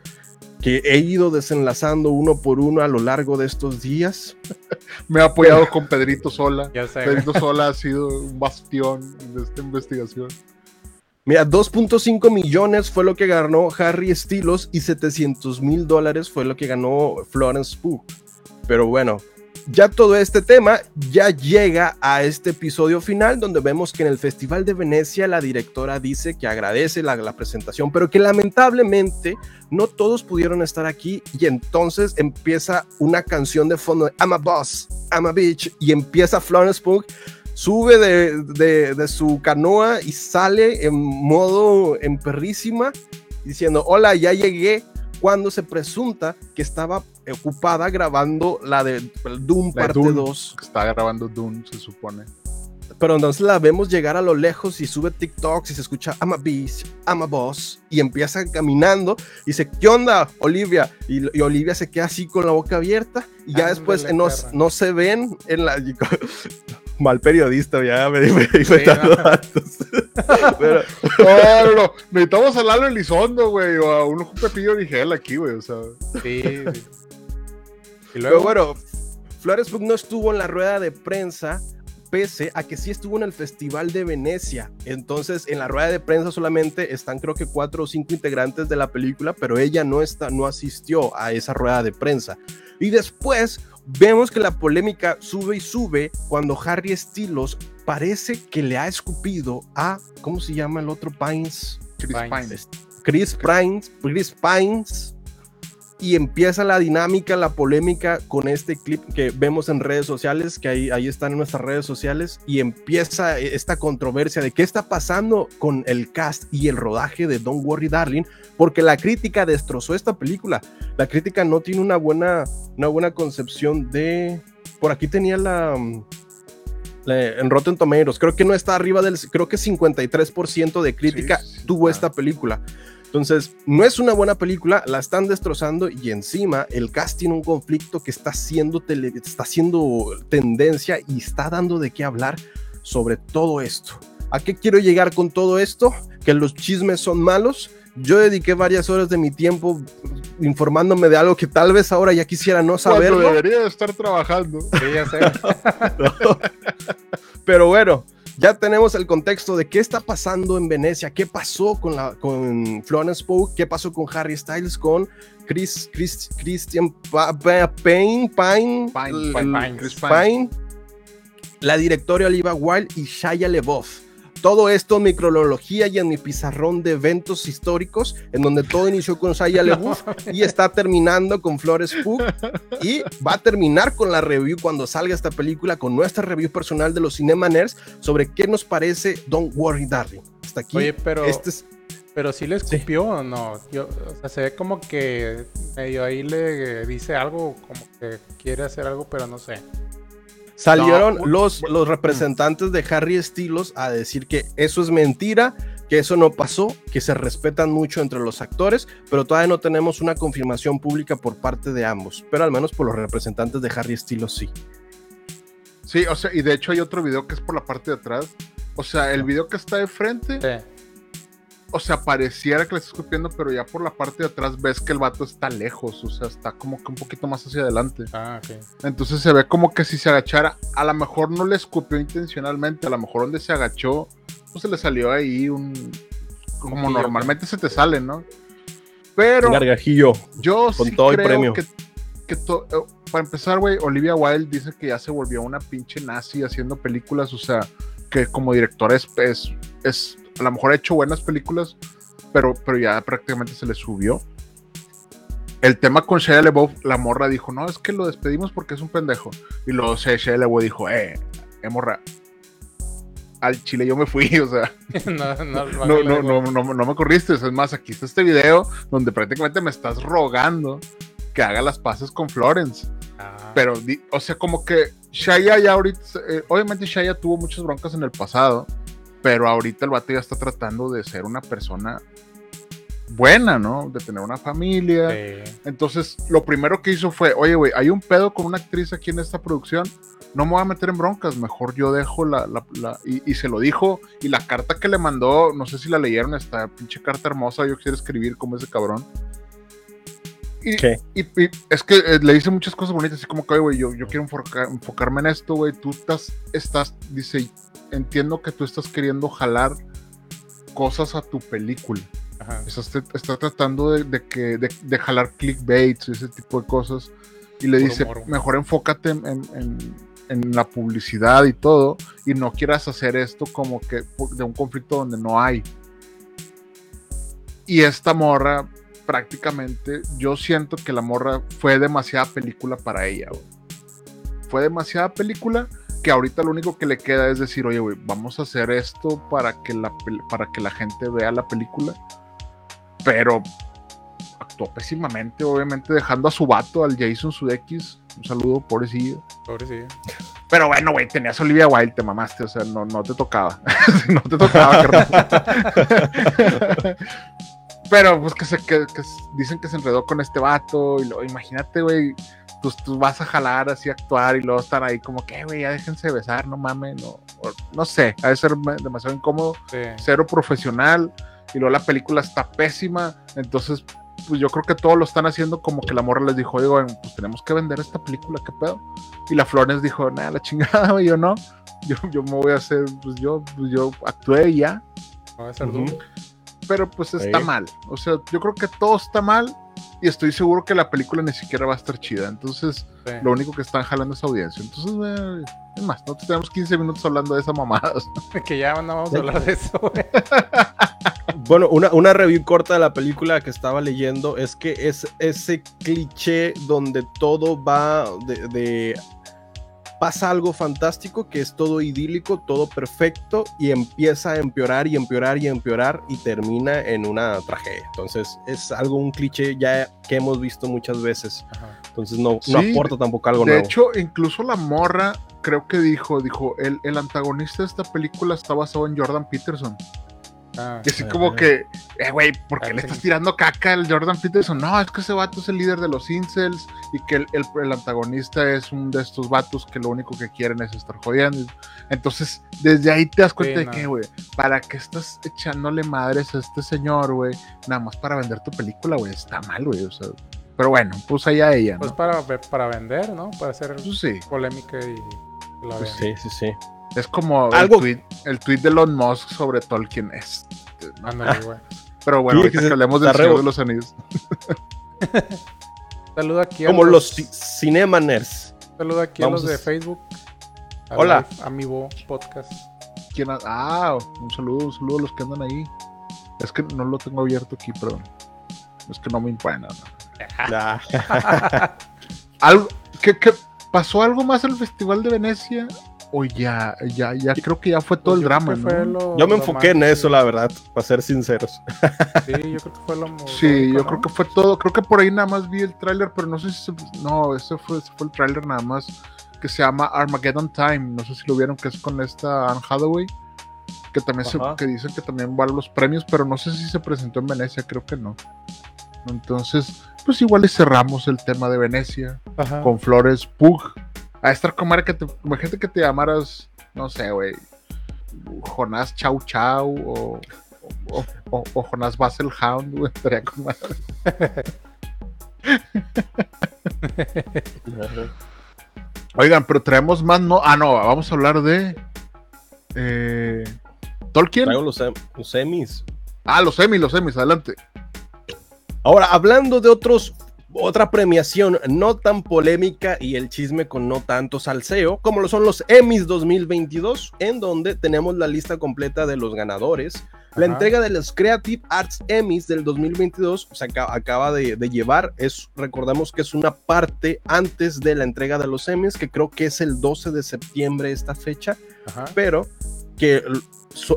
Speaker 1: que he ido desenlazando uno por uno a lo largo de estos días.
Speaker 2: Me ha apoyado con Pedrito Sola.
Speaker 3: Ya sé.
Speaker 2: Pedrito Sola ha sido un bastión de esta investigación.
Speaker 1: Mira, 2.5 millones fue lo que ganó Harry Styles y 700 mil dólares fue lo que ganó Florence Pugh. Pero bueno, ya todo este tema ya llega a este episodio final donde vemos que en el Festival de Venecia la directora dice que agradece la, presentación, pero que lamentablemente no todos pudieron estar aquí y entonces empieza una canción de fondo I'm a boss, I'm a bitch y empieza Florence Pugh sube de, de, su canoa y sale en modo en perrísima diciendo hola ya llegué cuando se presunta que estaba ocupada grabando la de Doom
Speaker 2: La
Speaker 1: parte
Speaker 2: Dune,
Speaker 1: 2
Speaker 2: Está grabando Dune, se supone.
Speaker 1: pero entonces la vemos llegar a lo lejos y sube TikToks y se escucha I'm a beast, I'm a boss y empieza caminando y dice ¿qué onda Olivia? Y, y Olivia se queda así con la boca abierta y ya
Speaker 3: Ándale,
Speaker 1: después eh, no, no se ven en la mal periodista ya me, me, me
Speaker 3: Sí,
Speaker 1: datos. Pero-
Speaker 2: No, no, no. Necesitamos a Lalo Elizondo, güey, o a un Pepillo Origel aquí, güey, o sea.
Speaker 3: Sí, sí. Y
Speaker 1: Pero
Speaker 3: luego,
Speaker 1: bueno, Flores Pugh no estuvo en la rueda de prensa, pese a que sí estuvo en el Festival de Venecia. Entonces, en la rueda de prensa solamente están creo que cuatro o cinco integrantes de la película, pero ella no, está, no asistió a esa rueda de prensa. Y después vemos que la polémica sube y sube cuando Harry Styles parece que le ha escupido a, ¿cómo se llama el otro Pines?
Speaker 2: Chris
Speaker 3: Pines.
Speaker 2: Pine.
Speaker 1: Chris Pines, Chris Pines, y empieza la dinámica, la polémica con este clip que vemos en redes sociales, que ahí, ahí están en nuestras redes sociales, y empieza esta controversia de qué está pasando con el cast y el rodaje de Don't Worry Darling, porque la crítica destrozó esta película. La crítica no tiene una buena, una buena concepción de... Por aquí tenía la... en Rotten Tomatoes, creo que no está arriba del, creo que 53% de crítica
Speaker 2: Sí, sí,
Speaker 1: tuvo esta película. Entonces, no es una buena película, la están destrozando y encima el cast tiene un conflicto que está haciendo, tele- está haciendo tendencia y está dando de qué hablar sobre todo esto. ¿A qué quiero llegar con todo esto? Que los chismes son malos. Yo dediqué varias horas de mi tiempo informándome de algo que tal vez ahora ya quisiera no saberlo.
Speaker 2: debería de estar trabajando.
Speaker 3: sí, ya sé.
Speaker 1: Pero bueno, ya tenemos el contexto de qué está pasando en Venecia, qué pasó con, la, con Florence Pugh, qué pasó con Harry Styles, con Chris, Chris, Christian Pa- Pa- Payne, Pine,
Speaker 2: Pine,
Speaker 1: el-
Speaker 2: Pine,
Speaker 1: el-
Speaker 2: Chris
Speaker 1: Pine, la directora Oliva Wilde y Shia LeBoff. Todo esto en mi cronología y en mi pizarrón de eventos históricos, en donde todo inició con Shia LeBoff y está terminando con Flores Pugh y va a terminar con la review cuando salga esta película, con nuestra review personal de los Cinema Nerds sobre qué nos parece Don't Worry Darling. Hasta aquí.
Speaker 3: Oye, pero,
Speaker 1: este es-
Speaker 3: pero sí le escupió o no. Yo, o sea, se ve como que medio ahí le dice algo, como que quiere hacer algo, pero no sé.
Speaker 1: Salieron
Speaker 2: No,
Speaker 1: los, los representantes de Harry Styles a decir que eso es mentira, que eso no pasó, que se respetan mucho entre los actores, pero todavía no tenemos una confirmación pública por parte de ambos, pero al menos por los representantes de Harry Styles sí.
Speaker 2: Sí, o sea, y de hecho hay otro video que es por la parte de atrás. O sea, el video que está de frente,
Speaker 3: Sí.
Speaker 2: O sea, pareciera que le está escupiendo, pero ya por la parte de atrás ves que el vato está lejos, o sea, está como que un poquito más hacia adelante.
Speaker 3: Ah, ok.
Speaker 2: Entonces se ve como que si se agachara, a lo mejor no le escupió intencionalmente, a lo mejor donde se agachó, pues se le salió ahí un... Como normalmente se te sale, ¿no? Pero
Speaker 1: Gargajillo.
Speaker 2: yo
Speaker 1: con
Speaker 2: sí
Speaker 1: todo y
Speaker 2: creo
Speaker 1: premio.
Speaker 2: que, que to- eh, para empezar, güey, Olivia Wilde dice que ya se volvió una pinche nazi haciendo películas, o sea, que como directora es, es, es- a lo mejor ha hecho buenas películas, pero, pero ya prácticamente se le subió. El tema con Shia LaBeouf, la morra dijo, no, es que lo despedimos porque es un pendejo. Y luego Shia LaBeouf dijo, eh, eh, morra, al chile yo me fui, o sea,
Speaker 3: no, no,
Speaker 2: no, no, no, no, no me corriste. Es más, aquí está este video donde prácticamente me estás rogando que haga las paces con Florence.
Speaker 3: Ah,
Speaker 2: Pero, o sea, como que Shaya ya ahorita, eh, obviamente Shaya tuvo muchas broncas en el pasado, pero ahorita el vato ya está tratando de ser una persona buena, ¿no? De tener una familia.
Speaker 3: sí.
Speaker 2: Entonces, lo primero que hizo fue, oye, güey, hay un pedo con una actriz aquí en esta producción, no me voy a meter en broncas, mejor yo dejo la... la- la-". Y, y se lo dijo, y la carta que le mandó, no sé si la leyeron, esta pinche carta hermosa, yo quisiera escribir como ese cabrón. Y,
Speaker 1: ¿Qué?
Speaker 2: y- y es que eh, le dice muchas cosas bonitas, así como que, "Oye, güey, yo, yo quiero enfocar- enfocarme en esto, güey, tú estás, estás, dice, entiendo que tú estás queriendo jalar cosas a tu película.
Speaker 3: Ajá.
Speaker 2: Está, está tratando de, de que, de, de jalar clickbaits y ese tipo de cosas. Y le
Speaker 3: Puro
Speaker 2: dice,
Speaker 3: morbo.
Speaker 2: mejor enfócate en, en- en- en la publicidad y todo. Y no quieras hacer esto como que de un conflicto donde no hay. Y esta morra, prácticamente, yo siento que la morra fue demasiada película para ella, güey. Fue demasiada película que ahorita lo único que le queda es decir, oye, güey, vamos a hacer esto para que la, para que la gente vea la película. Pero actuó pésimamente, obviamente, dejando a su vato, al Jason Sudeikis. Un saludo, pobrecillo.
Speaker 3: Pobrecillo.
Speaker 2: Pero bueno, güey, tenías a Olivia Wilde, te mamaste, o sea, no, no te tocaba. no te tocaba. Pero pues que se que, que dicen que se enredó con este vato. Y lo, imagínate, güey. Tú, tú vas a jalar así a actuar y luego estar ahí como que, güey, ya déjense besar, no mames, no, o- no sé, ha de ser demasiado incómodo,
Speaker 3: Sí.
Speaker 2: cero profesional, y luego la película está pésima, entonces, pues yo creo que todos lo están haciendo como que la morra les dijo, güey, pues tenemos que vender esta película, ¿qué pedo? Y la Flores dijo, nada, la chingada, güey, yo no, yo, yo me voy a hacer, pues yo, pues yo actué y ya,
Speaker 3: Va a ser
Speaker 1: Ujú.
Speaker 3: duro.
Speaker 2: pero pues está
Speaker 1: Sí.
Speaker 2: mal. O sea, yo creo que todo está mal y estoy seguro que la película ni siquiera va a estar chida. Entonces,
Speaker 3: Sí.
Speaker 2: lo único que están jalando es audiencia. Entonces, güey, es más, no tenemos 15 minutos hablando de esa mamada.
Speaker 3: Que ya no vamos a hablar de eso, güey.
Speaker 1: Bueno, una, una review corta de la película que estaba leyendo es que es ese cliché donde todo va de, de- pasa algo fantástico, que es todo idílico, todo perfecto, y empieza a empeorar y empeorar y empeorar y termina en una tragedia. Entonces, es algo, un cliché ya que hemos visto muchas veces.
Speaker 3: Ajá.
Speaker 1: Entonces, no, aporta tampoco algo
Speaker 2: De
Speaker 1: nuevo.
Speaker 2: hecho, incluso la morra creo que dijo, dijo, el, el antagonista de esta película está basado en Jordan Peterson.
Speaker 3: Ah,
Speaker 2: Y así
Speaker 1: Ah.
Speaker 2: como que, eh, güey, ¿por qué le
Speaker 3: sí.
Speaker 2: estás tirando caca al Jordan Peterson? No, es que ese vato es el líder de los incels y que el, el- el antagonista es un de estos vatos que lo único que quieren es estar jodiendo. Entonces, desde ahí te das cuenta
Speaker 3: Sí,
Speaker 2: de
Speaker 3: no.
Speaker 2: que, güey, ¿para qué estás echándole madres a este señor, güey? Nada más para vender tu película, güey, está mal, güey, o sea. Pero bueno, pues allá ella, ¿no?
Speaker 3: Pues para, para vender, ¿no? Para hacer
Speaker 2: Pues sí.
Speaker 3: polémica y la
Speaker 2: Pues.
Speaker 1: Sí, sí, sí.
Speaker 2: Es como
Speaker 1: Algo-
Speaker 2: el, tweet, el tweet de Elon Musk sobre Tolkien. Es, no,
Speaker 3: Ándale, güey.
Speaker 2: pero bueno, ahorita
Speaker 1: que
Speaker 2: que hablemos del Señor de los Anillos.
Speaker 3: Saludo aquí a
Speaker 1: Como los
Speaker 3: los,
Speaker 1: ci- Cinemaners.
Speaker 3: saludo aquí a los de
Speaker 1: a-
Speaker 3: Facebook. a
Speaker 1: Hola.
Speaker 3: Amiibo Podcast.
Speaker 2: ¿Quién ha- Ah, un saludo, un saludo a los que andan ahí. Es que no lo tengo abierto aquí, perdón. Es que no me importa.
Speaker 1: Ah,
Speaker 2: ¿Algo, ¿qué, qué- pasó algo más en el Festival de Venecia? O ya, ya, ya creo que ya fue todo
Speaker 3: Pues
Speaker 2: el drama, ¿no?
Speaker 3: lo-
Speaker 1: Yo me enfoqué en eso, la verdad, para ser sinceros.
Speaker 3: Sí, yo creo que fue lo
Speaker 2: Sí, yo
Speaker 3: ¿no?
Speaker 2: creo que fue todo. Creo que por ahí nada más vi el tráiler, pero no sé si se- no, ese fue, ese fue el tráiler nada más que se llama Armageddon Time. No sé si lo vieron que es con esta Anne Hathaway, que también se, que dicen que también va a los premios, pero no sé si se presentó en Venecia, creo que no. Entonces, pues igual cerramos el tema de Venecia
Speaker 3: Ajá.
Speaker 2: con Flores Pug. A estar como era que te, imagínate que te llamaras, no sé, güey, Jonás Chau Chau o, o, o- o Jonás Basselhound, güey, estaría con madre. Oigan, pero traemos más, no, ah, no, vamos a hablar de eh, Tolkien.
Speaker 1: Traigo los, em- los semis.
Speaker 2: Ah, los semis, los semis, adelante.
Speaker 1: Ahora, hablando de otros, otra premiación no tan polémica y el chisme con no tanto salseo, como lo son los Emmys 2022, en donde tenemos la lista completa de los ganadores. La entrega de los Creative Arts Emmys del 2022 se acaba, acaba de, de llevar, es, recordamos que es una parte antes de la entrega de los Emmys, que creo que es el 12 de septiembre esta fecha,
Speaker 3: Ajá.
Speaker 1: pero que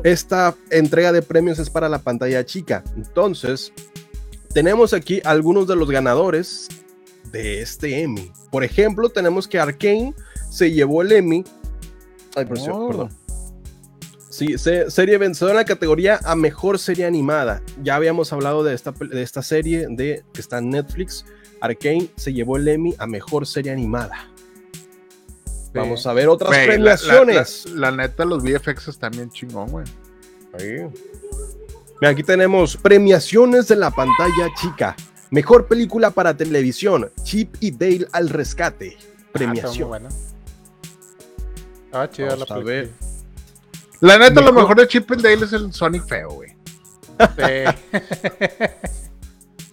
Speaker 1: esta entrega de premios es para la pantalla chica. Entonces, tenemos aquí algunos de los ganadores de este Emmy. Por ejemplo, tenemos que Arkane se llevó el Emmy. Ay, por cierto,
Speaker 2: Oh.
Speaker 1: perdón. Sí, se- serie vencedora en la categoría a mejor serie animada. Ya habíamos hablado de esta, de esta serie de, que está en Netflix. Arkane se llevó el Emmy a mejor serie animada. Vamos a ver otras
Speaker 2: Güey, la- la-
Speaker 1: premiaciones.
Speaker 2: La, la neta, los VFX están bien chingón, güey.
Speaker 1: Aquí tenemos premiaciones de la pantalla chica. Mejor película para televisión. Chip y Dale al rescate.
Speaker 3: Ah,
Speaker 1: Premiación.
Speaker 3: buena. Ah, chida
Speaker 1: Vamos
Speaker 3: la
Speaker 1: a
Speaker 3: película.
Speaker 1: ver.
Speaker 2: La neta, lo
Speaker 1: Mejor-
Speaker 2: mejor de Chip and Dale es el Sonic feo, güey.
Speaker 3: Sí.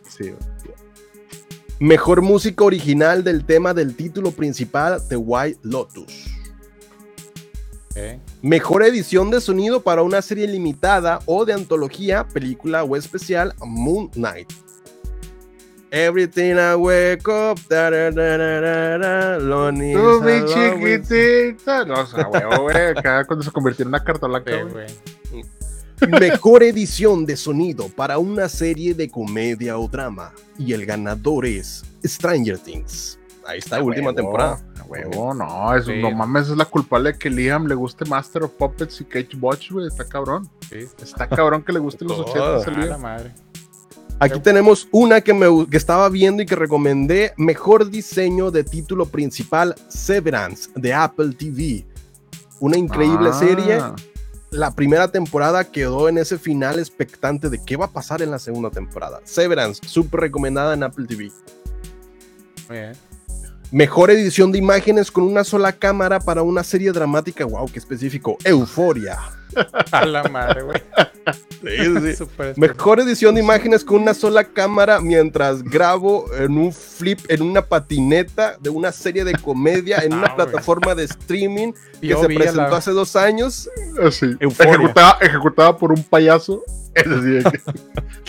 Speaker 2: Sí, güey.
Speaker 1: Mejor música original del tema del título principal de White Lotus.
Speaker 3: Ok.
Speaker 1: Mejor edición de sonido para una serie limitada o de antología, película o especial, Moon Knight. Everything I wake up, da, da, da, da, da, da, lonely
Speaker 2: Tú, mi chiquitita. No, o sea, güey, güey, acá cuando se convirtió en una carta blanca,
Speaker 3: Sí.
Speaker 1: Mejor edición de sonido para una serie de comedia o drama. Y el ganador es Stranger Things. Ahí está, última
Speaker 2: Huevo,
Speaker 1: temporada.
Speaker 2: a Huevo, no, eso,
Speaker 3: Sí.
Speaker 2: no mames, es la culpable de que Liam le guste Master of Puppets y Cage Watch, güey. Está cabrón.
Speaker 3: Sí.
Speaker 2: Está cabrón que le gusten los
Speaker 1: Todo.
Speaker 2: 80
Speaker 3: Ah, la madre.
Speaker 1: Aquí tenemos una que, me, que estaba viendo y que recomendé. Mejor diseño de título principal, Severance, de Apple TV. Una increíble
Speaker 2: Ah,
Speaker 1: serie. La primera temporada quedó en ese final expectante de qué va a pasar en la segunda temporada. Severance, súper recomendada en Apple TV.
Speaker 3: Muy bien.
Speaker 1: Mejor edición de imágenes con una sola cámara para una serie dramática. Wow, qué específico. Euforia.
Speaker 3: A la madre, güey. Súper
Speaker 1: Mejor edición de imágenes con una sola cámara mientras grabo en un flip, en una patineta de una serie de comedia en una
Speaker 3: Ah,
Speaker 1: plataforma de streaming que
Speaker 3: Yo
Speaker 1: se presentó
Speaker 3: la-
Speaker 1: hace dos años.
Speaker 2: Así,
Speaker 1: Euforia.
Speaker 2: ejecutada, ejecutada por un payaso. Es decir, de que,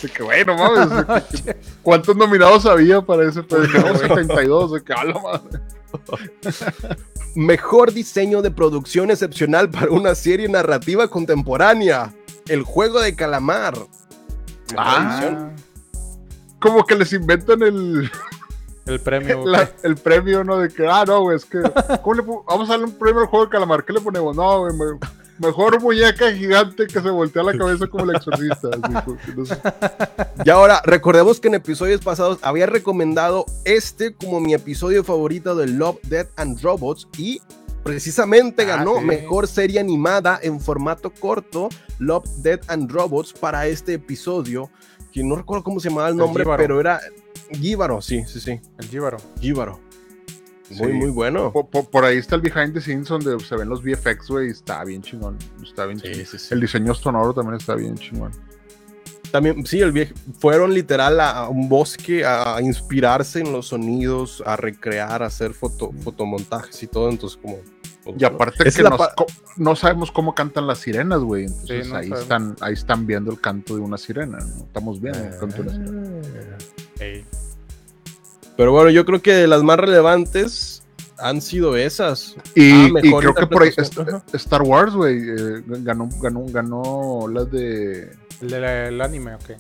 Speaker 2: de que, güey, no mames. ¿Cuántos nominados había para ese? No, 72, de que a la madre.
Speaker 1: Mejor diseño de producción excepcional para una serie narrativa contemporánea. El juego de calamar.
Speaker 2: Ah. Como que les inventan el,
Speaker 3: El premio. güey.
Speaker 2: la- el premio, ¿no? De que, ah, no, güey, es que, ¿cómo le vamos a darle un premio al juego de calamar. ¿Qué le ponemos? No, güey, me- mejor muñeca gigante que se voltea la cabeza como el exorcista. así, porque no sé.
Speaker 1: Y ahora, recordemos que en episodios pasados había recomendado este como mi episodio favorito de Love, Death and Robots y precisamente
Speaker 3: Ah,
Speaker 1: ganó
Speaker 3: sí.
Speaker 1: mejor serie animada en formato corto Love, Death and Robots para este episodio. Que no recuerdo cómo se llamaba el nombre, pero era Gíbaro, sí, sí, sí.
Speaker 3: El Jíbaro.
Speaker 1: Gíbaro. Muy,
Speaker 2: Sí.
Speaker 1: muy bueno.
Speaker 2: Por, por- por ahí está el behind the scenes donde se ven los VFX, güey, está bien chingón. Está bien
Speaker 1: Sí,
Speaker 2: chingón.
Speaker 1: sí, sí.
Speaker 2: El diseño sonoro también está bien chingón.
Speaker 1: También, sí, el viejo, fueron literal a, a un bosque a, a inspirarse en los sonidos, a recrear, a hacer foto, fotomontajes y todo, entonces como... pues,
Speaker 2: Y aparte
Speaker 1: Es
Speaker 2: que nos no sabemos cómo cantan las sirenas, güey. Entonces
Speaker 3: Sí, no
Speaker 2: ahí,
Speaker 3: sabemos.
Speaker 2: están, ahí están viendo el canto de una sirena. ¿no? Estamos viendo el canto de una sirena.
Speaker 3: Ey.
Speaker 1: Pero bueno, yo creo que de las más relevantes han sido esas.
Speaker 2: Y,
Speaker 1: Ah,
Speaker 2: y creo que por ahí. Star- Wars, güey, eh, ganó, ganó, ganó las de...
Speaker 3: El del el anime, ok.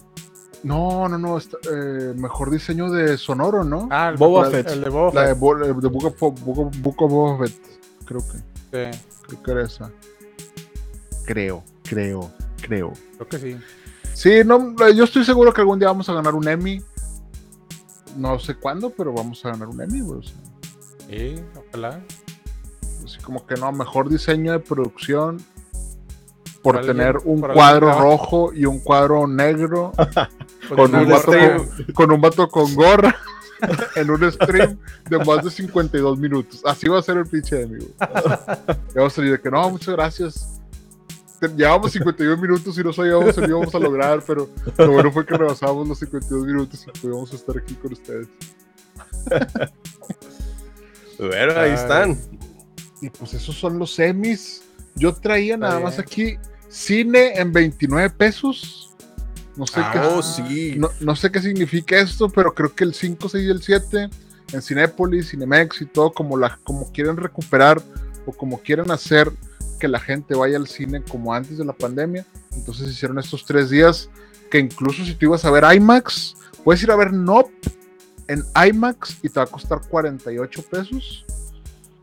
Speaker 2: No, no, no, esta- eh, mejor diseño de sonoro, ¿no?
Speaker 3: Ah, el,
Speaker 1: Boba Fett.
Speaker 3: El de Boba
Speaker 2: La de,
Speaker 3: Fett.
Speaker 2: Bo- de Book of, Book of- Book of Boba Fett, creo que,
Speaker 3: Sí,
Speaker 2: creo que era esa. Creo, creo, creo.
Speaker 3: creo que sí.
Speaker 2: Sí, no, eh, yo estoy seguro que algún día vamos a ganar un Emmy. No sé cuándo, pero vamos a ganar un Emmy, güey. o sea,
Speaker 3: Sí, ojalá.
Speaker 2: así como que no, mejor diseño de producción por
Speaker 3: Por alguien-
Speaker 2: tener un
Speaker 3: por
Speaker 2: cuadro
Speaker 3: alguien
Speaker 2: rojo y un cuadro negro
Speaker 3: Pues
Speaker 2: con un,
Speaker 3: de
Speaker 2: vato con, con un vato con gorra en un stream de más de 52 minutos. Así va a ser el pinche güey. Y vamos a salir de que no, muchas gracias. Llevamos 52 minutos y no sabíamos si lo íbamos a lograr, pero lo bueno fue que rebasamos los 52 minutos y pudimos estar aquí con ustedes.
Speaker 1: Bueno, ahí están.
Speaker 2: Y pues esos son los semis. Yo traía nada
Speaker 3: bien.
Speaker 2: más aquí cine en 29 pesos. No sé,
Speaker 3: Ah,
Speaker 2: qué,
Speaker 1: Oh, sí.
Speaker 2: no, no sé qué significa esto, pero creo que el 5, 6 y el 7 en Cinépolis, Cinemex y todo, como, la, como quieren recuperar o como quieren hacer que la gente vaya al cine como antes de la pandemia. Entonces hicieron estos tres días que incluso si tú ibas a ver IMAX, puedes ir a ver Nope en IMAX y te va a costar 48 pesos.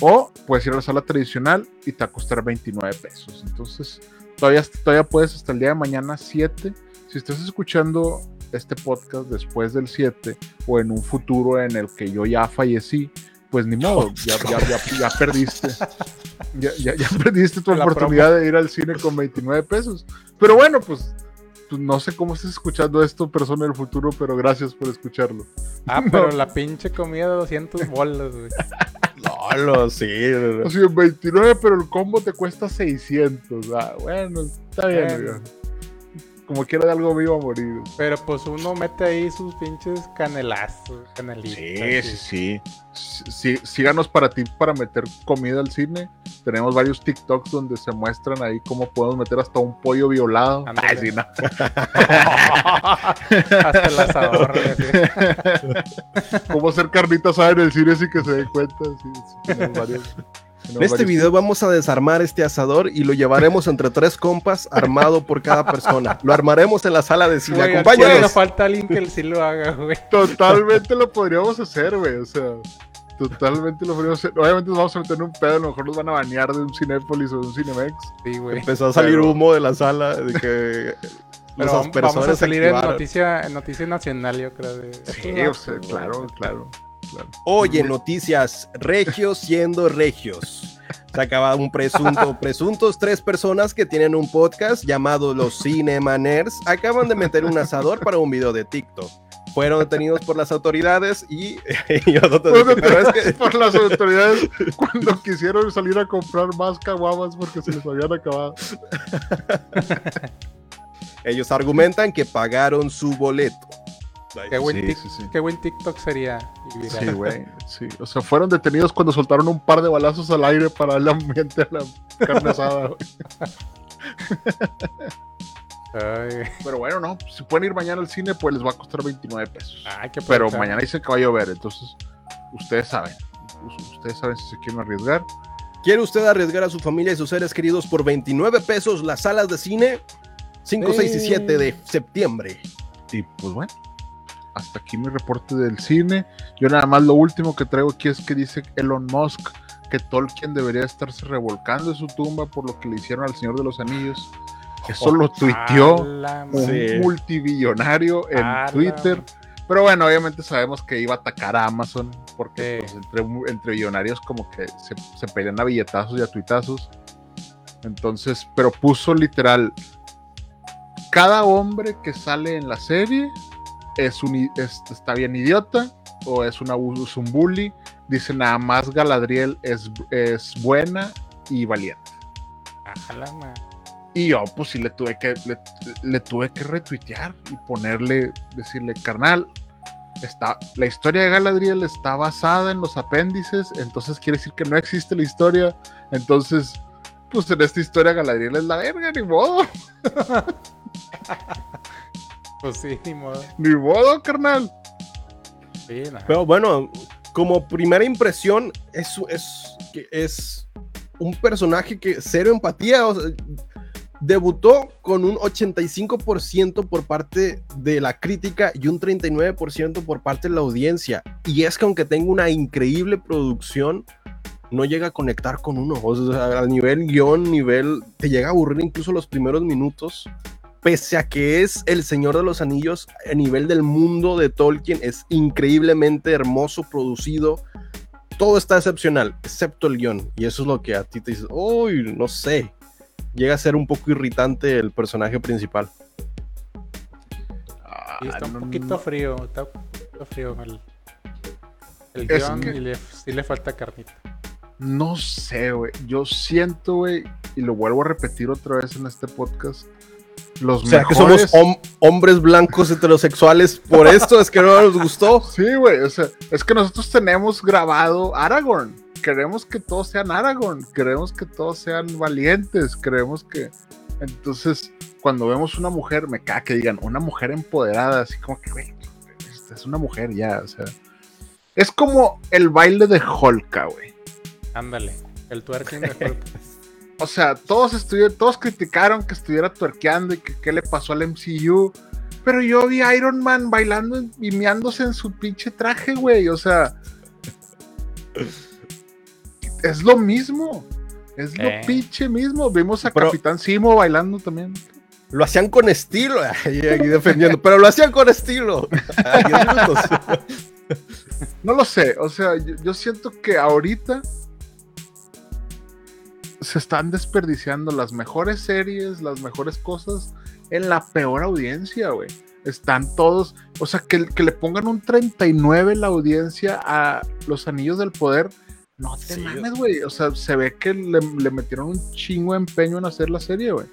Speaker 2: O puedes ir a la sala tradicional y te va a costar 29 pesos. Entonces, todavía, todavía puedes hasta el día de mañana 7. Si estás escuchando este podcast después del 7 o en un futuro en el que yo ya fallecí, pues ni modo, ya, ya, ya, ya perdiste. Ya, ya, perdiste tu
Speaker 3: La
Speaker 2: oportunidad de ir al cine con 29 pesos. Pero bueno, pues, pues no sé cómo estás escuchando esto, persona del futuro, pero gracias por escucharlo.
Speaker 3: Ah, pero la pinche comida de 200 bolas, güey.
Speaker 1: Lolo, sí.
Speaker 2: Así, 29, pero el combo te cuesta 600. Ah, bueno, está bien.
Speaker 3: Bueno.
Speaker 2: Como quiera de algo vivo a morir.
Speaker 3: Pero pues uno mete ahí sus pinches canelazos, canelitas.
Speaker 2: Sí, sí, sí. Sí, síganos para ti para meter comida al cine. Tenemos varios TikToks donde se muestran ahí cómo podemos meter hasta un pollo violado. Ay, sí, no.
Speaker 3: Hasta el asador.
Speaker 2: Cómo hacer carnitas en el cine sin que se den cuenta. Sí, sí, tenemos varios-
Speaker 1: En este video vamos a desarmar este asador y lo llevaremos entre tres compas armado por cada persona. Lo armaremos en la sala de cine. Acompáñanos.
Speaker 3: nos falta alguien que sí lo haga, güey.
Speaker 2: Totalmente lo podríamos hacer, güey. O sea, totalmente lo podríamos hacer. Obviamente nos vamos a meter en un pedo. A lo mejor nos van a banear de un Cinépolis o de un Cinemex.
Speaker 3: Sí, güey.
Speaker 1: Empezó a salir
Speaker 2: Pero-
Speaker 1: humo de la sala de que
Speaker 3: Pero vamos, vamos a salir en noticia, en noticia nacional, yo creo. De,
Speaker 2: Sí, o sea, claro, claro, claro.
Speaker 1: Oye, noticias, regios siendo regios. Se acaba un presunto, presuntos tres personas que tienen un podcast llamado Los Cinemaners acaban de meter un asador para un video de TikTok. Fueron detenidos por las autoridades y, y nosotros
Speaker 2: Fueron
Speaker 1: dije, pero es que
Speaker 2: por las autoridades cuando quisieron salir a comprar más caguamas porque se les habían acabado.
Speaker 1: ellos argumentan que pagaron su boleto.
Speaker 3: Qué buen,
Speaker 2: Sí,
Speaker 3: tic-
Speaker 2: sí, sí.
Speaker 3: qué buen TikTok sería.
Speaker 2: Sí, güey. Sí. O sea, fueron detenidos cuando soltaron un par de balazos al aire para darle ambiente a la carne asada, Pero bueno, no. Si pueden ir mañana al cine, pues les va a costar 29 pesos.
Speaker 3: ay, qué
Speaker 2: Pero mañana dicen que va a llover, entonces ustedes saben. Us- Ustedes saben si se quieren arriesgar.
Speaker 1: ¿Quiere usted arriesgar a su familia y sus seres queridos por 29 pesos las salas de cine? 5, 6 y 7 de septiembre.
Speaker 2: Y pues bueno, hasta aquí mi reporte del cine. Yo nada más lo último que traigo aquí es que dice Elon Musk que Tolkien debería estarse revolcando en su tumba por lo que le hicieron al Señor de los Anillos. Eso lo tuiteó un multibillonario en Twitter. Pero bueno, obviamente sabemos que iba a atacar a Amazon porque pues, entre, entre billonarios como que se, se pelean a billetazos y a tuitazos. Entonces, pero puso literal, cada hombre que sale en la serie es un, es- está bien idiota o es, una, es un bully. Dice nada más Galadriel es, es buena y valiente.
Speaker 3: A la madre.
Speaker 2: Y yo, pues sí, le tuve que, le, le tuve que retuitear y ponerle, decirle, carnal, está, la historia de Galadriel está basada en los apéndices, entonces quiere decir que no existe la historia. Entonces, pues en esta historia Galadriel es la verga, ni modo,
Speaker 3: Pues sí, ni modo.
Speaker 2: ni modo, carnal.
Speaker 3: Sí.
Speaker 1: Pero bueno, como primera impresión, es, es, que es un personaje que cero empatía. o sea, debutó con un 85% por parte de la crítica y un 39% por parte de la audiencia. Y es que aunque tenga una increíble producción, no llega a conectar con uno. O sea, a nivel guion, nivel, te llega a aburrir incluso los primeros minutos. Pese a que es el Señor de los Anillos, a nivel del mundo de Tolkien, es increíblemente hermoso, producido. Todo está excepcional, excepto el guion. Y eso es lo que a ti te dice, uy, no sé. Llega a ser un poco irritante el personaje principal.
Speaker 3: Sí, está
Speaker 2: Ah,
Speaker 3: un
Speaker 2: no,
Speaker 3: poquito frío. Está un poquito frío el, el guion
Speaker 2: que-
Speaker 3: y le, sí le falta carnita.
Speaker 2: No sé, güey. Yo siento, güey, y lo vuelvo a repetir otra vez en este podcast. Los
Speaker 1: O sea, que
Speaker 2: mejores...
Speaker 1: somos hom- hombres blancos heterosexuales. Por esto es que no nos gustó.
Speaker 2: Sí, güey, o sea, es que nosotros tenemos grabado Aragorn. Queremos que todos sean Aragorn, queremos que todos sean valientes, queremos que... Entonces, cuando vemos una mujer, me caga que digan, una mujer empoderada, así como que, güey, esta es una mujer ya, o sea... Es como el baile de Holka, güey.
Speaker 3: Ándale. El twerking de Hulk.
Speaker 2: O sea, todos, estuvi- todos criticaron que estuviera tuerqueando y que qué le pasó al MCU. Pero yo vi a Iron Man bailando y meándose en su pinche traje, güey. O sea. Es lo mismo. Es lo
Speaker 3: Eh.
Speaker 2: pinche mismo. Vimos a
Speaker 1: Pero-
Speaker 2: Capitán Simo bailando también.
Speaker 1: Lo hacían con estilo. Aquí defendiendo. Pero lo hacían con estilo.
Speaker 2: No lo sé. O sea, yo, yo siento que ahorita se están desperdiciando las mejores series, las mejores cosas en la peor audiencia, güey. Están todos, o sea, que, que le pongan un 39 la audiencia a Los Anillos del Poder. No te
Speaker 1: Sí,
Speaker 2: mames, güey. O sea, se ve que le, le metieron un chingo de empeño en hacer la serie, güey.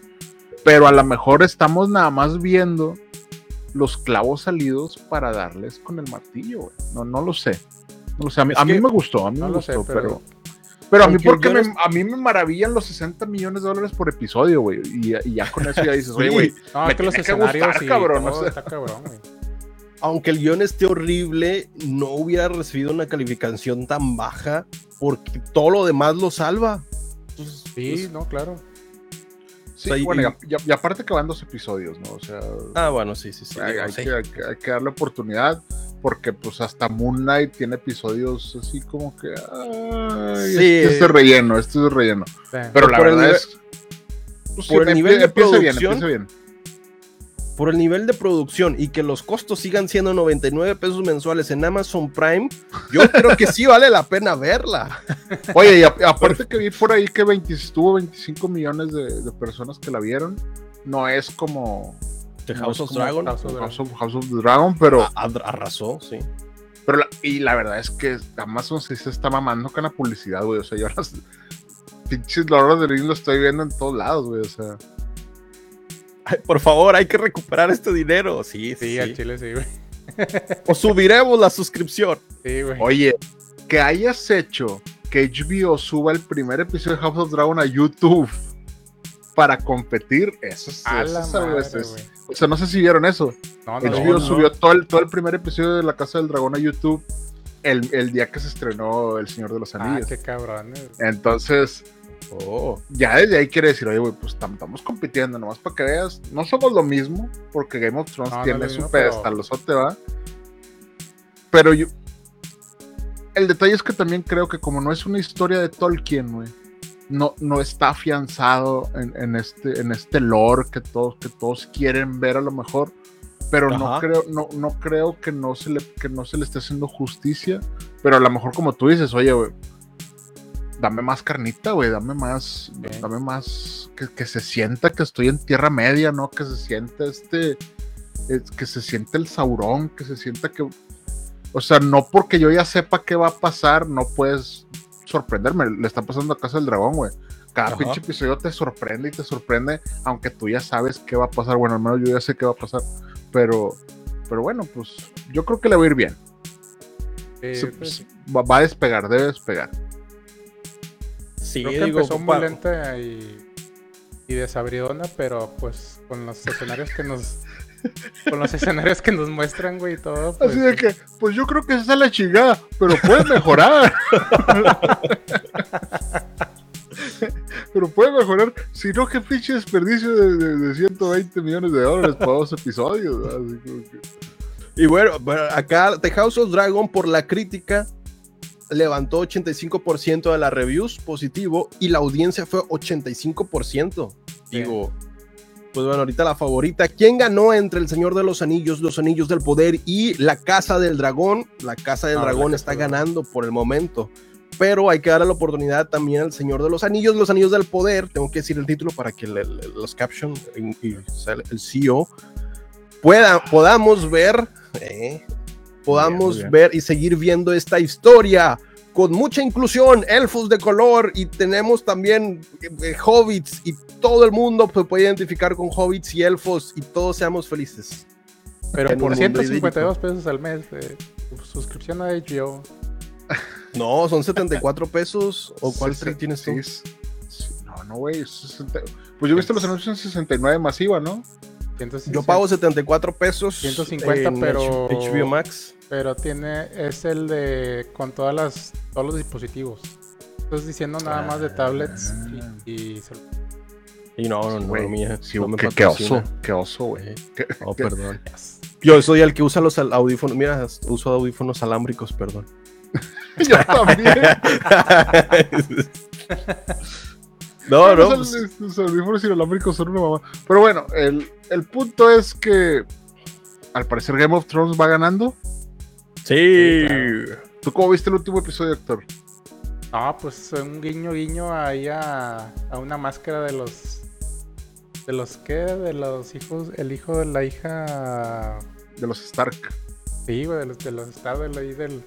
Speaker 2: pero a lo mejor estamos nada más viendo los clavos salidos para darles con el martillo, güey. No, no lo sé. No lo sé. A mí,
Speaker 3: Es
Speaker 2: a mí
Speaker 3: que-
Speaker 2: me gustó, a mí
Speaker 3: no
Speaker 2: me
Speaker 3: lo
Speaker 2: gustó,
Speaker 3: sé, pero-
Speaker 2: pero... Pero a mí porque me- a mí me maravillan los 60 millones de dólares por episodio, güey. Y, y ya con eso ya dices, oye, güey,
Speaker 3: No,
Speaker 2: me
Speaker 3: que los
Speaker 2: que gustar, cabrón,
Speaker 3: todo
Speaker 2: o sea.
Speaker 3: está cabrón, güey.
Speaker 1: aunque el guion esté horrible, no hubiera recibido una calificación tan baja porque todo lo demás lo salva. Entonces,
Speaker 3: Sí,
Speaker 1: pues,
Speaker 3: no, claro.
Speaker 2: Sí,
Speaker 1: O sea, y-
Speaker 2: bueno, y, y- y aparte que van dos episodios, ¿no? O sea,
Speaker 1: ah, bueno, sí, sí, sí.
Speaker 2: hay,
Speaker 1: digo,
Speaker 2: hay
Speaker 1: sí.
Speaker 2: que, hay que- hay que darle oportunidad porque pues hasta Moon Knight tiene episodios así como que... Ay,
Speaker 1: Sí.
Speaker 2: este es de relleno, este es relleno.
Speaker 3: Sí.
Speaker 2: Pero la
Speaker 1: por
Speaker 2: verdad
Speaker 1: nivel-
Speaker 2: es... pues,
Speaker 1: por el
Speaker 2: empie-
Speaker 1: nivel de
Speaker 2: empieza bien,
Speaker 1: producción,
Speaker 2: empieza bien.
Speaker 1: Por el nivel de producción y que los costos sigan siendo 99 pesos mensuales en Amazon Prime, yo creo que sí vale la pena verla.
Speaker 2: Oye, y a- aparte que vi por ahí que 20 estuvo 25 millones de, de personas que la vieron, no es como...
Speaker 1: House of Dragon
Speaker 3: House of
Speaker 2: House of, House of the Dragon, pero...
Speaker 1: a- a- arrasó, sí.
Speaker 2: Pero la- y la verdad es que Amazon sí se está mamando con la publicidad, güey. O sea, yo las pinches Lord of the lo estoy viendo en todos lados, güey. O sea,
Speaker 1: Ay, por favor, hay que recuperar este dinero. Sí,
Speaker 3: Sí,
Speaker 1: sí.
Speaker 3: al chile sí, güey.
Speaker 1: O subiremos la suscripción.
Speaker 3: Sí, güey.
Speaker 2: oye, que hayas hecho que HBO suba el primer episodio de House of Dragon a YouTube para competir, eso es.
Speaker 3: A
Speaker 2: eso
Speaker 3: la
Speaker 2: es-
Speaker 3: madre,
Speaker 2: es- es-
Speaker 3: güey.
Speaker 2: O sea, no sé si vieron eso.
Speaker 3: No, no,
Speaker 2: HBO
Speaker 1: no.
Speaker 2: subió todo el, todo el primer episodio de La Casa del Dragón a YouTube el, el día que se estrenó El Señor de los
Speaker 3: Ah,
Speaker 2: Anillos.
Speaker 3: qué cabrón.
Speaker 2: Entonces,
Speaker 1: Oh.
Speaker 2: ya desde ahí quiere decir, oye, güey, pues tam- estamos compitiendo, nomás para que veas, no somos lo mismo, porque Game of Thrones tiene su
Speaker 3: mismo, pero-
Speaker 2: va. Pero yo. El detalle es que también creo que, como no es una historia de Tolkien, güey, no, no está afianzado en, en este, en este lore que todos, que todos quieren ver a lo mejor. Pero no creo, no, no creo que no, se le, que no se le esté haciendo justicia. Pero a lo mejor, como tú dices, oye, güey, dame más carnita, güey, dame más, dame más, que, que se sienta que estoy en Tierra Media, ¿no? Que se sienta este, es- que se sienta el Saurón, que se sienta que, o sea, no porque yo ya sepa qué va a pasar, no puedes sorprenderme, le está pasando a Casa del Dragón, güey. Cada
Speaker 1: Ajá.
Speaker 2: pinche episodio te sorprende y te sorprende, aunque tú ya sabes qué va a pasar, bueno, al menos yo ya sé qué va a pasar, pero, pero bueno, pues yo creo que le va a ir bien.
Speaker 3: Sí,
Speaker 2: Se-
Speaker 3: pues,
Speaker 2: va, va a despegar, debe despegar.
Speaker 1: Sí,
Speaker 3: Creo que
Speaker 1: digo,
Speaker 3: empezó muy lenta y, y desabridona, pero pues con los escenarios que nos con los escenarios que nos muestran, güey, y todo. Pues,
Speaker 2: Así de que, pues yo creo que esa es la chingada, pero puede mejorar. pero puede mejorar, si no, qué pinche desperdicio de, de- de 120 millones de dólares para dos episodios. ¿verdad? Así como que-
Speaker 1: Y bueno, bueno, acá The House of Dragon por la crítica levantó 85% de las reviews positivo y la audiencia fue 85%. Digo, pues bueno, ahorita la favorita. ¿Quién ganó entre El Señor de los Anillos, Los Anillos del Poder y La Casa del Dragón? La Casa del
Speaker 3: Ah,
Speaker 1: Dragón está ganando por el momento. Pero hay que darle la oportunidad también al Señor de los Anillos, Los Anillos del Poder. Tengo que decir el título para que le- le- los caption y, y el CEO pueda, podamos ver, eh, podamos
Speaker 2: bien.
Speaker 1: ver y seguir viendo esta historia con mucha inclusión, elfos de color y tenemos también eh, eh, hobbits y todo el mundo se puede identificar con hobbits y elfos y todos seamos felices.
Speaker 3: pero
Speaker 1: en
Speaker 3: por
Speaker 1: mundo
Speaker 3: 152 pesos al mes de suscripción a HBO.
Speaker 1: No, son 74 pesos o cuál trade tienes tú?
Speaker 2: sí, sí, No, no, güey. es 60 Pues yo he visto los anuncios en 69 masiva, ¿no?
Speaker 3: 160,
Speaker 1: Yo pago 74 pesos
Speaker 3: 150,
Speaker 1: en
Speaker 3: pero-
Speaker 1: HBO Max.
Speaker 3: Pero tiene, es el de con todas las, todos los dispositivos. Estás diciendo nada más de tablets y, y
Speaker 1: Y no, no, no, mía,
Speaker 2: sí,
Speaker 1: no me
Speaker 2: qué, qué oso, qué oso, güey.
Speaker 1: Oh,
Speaker 2: qué-
Speaker 1: perdón. Yo soy el que usa los audífonos. Mira, uso audífonos alámbricos, perdón.
Speaker 2: Yo también.
Speaker 1: no, no.
Speaker 2: Los,
Speaker 1: pues,
Speaker 2: los audífonos inalámbricos son una mamá. Pero bueno, el, el punto es que al parecer Game of Thrones va ganando.
Speaker 1: sí.
Speaker 2: ¿Tú cómo viste el último episodio, Héctor?
Speaker 3: No, pues un guiño guiño ahí a, a una máscara de los de los qué, de los hijos, el hijo de la hija
Speaker 2: De los Stark.
Speaker 3: sí, güey, de los, de los Star, del ahí del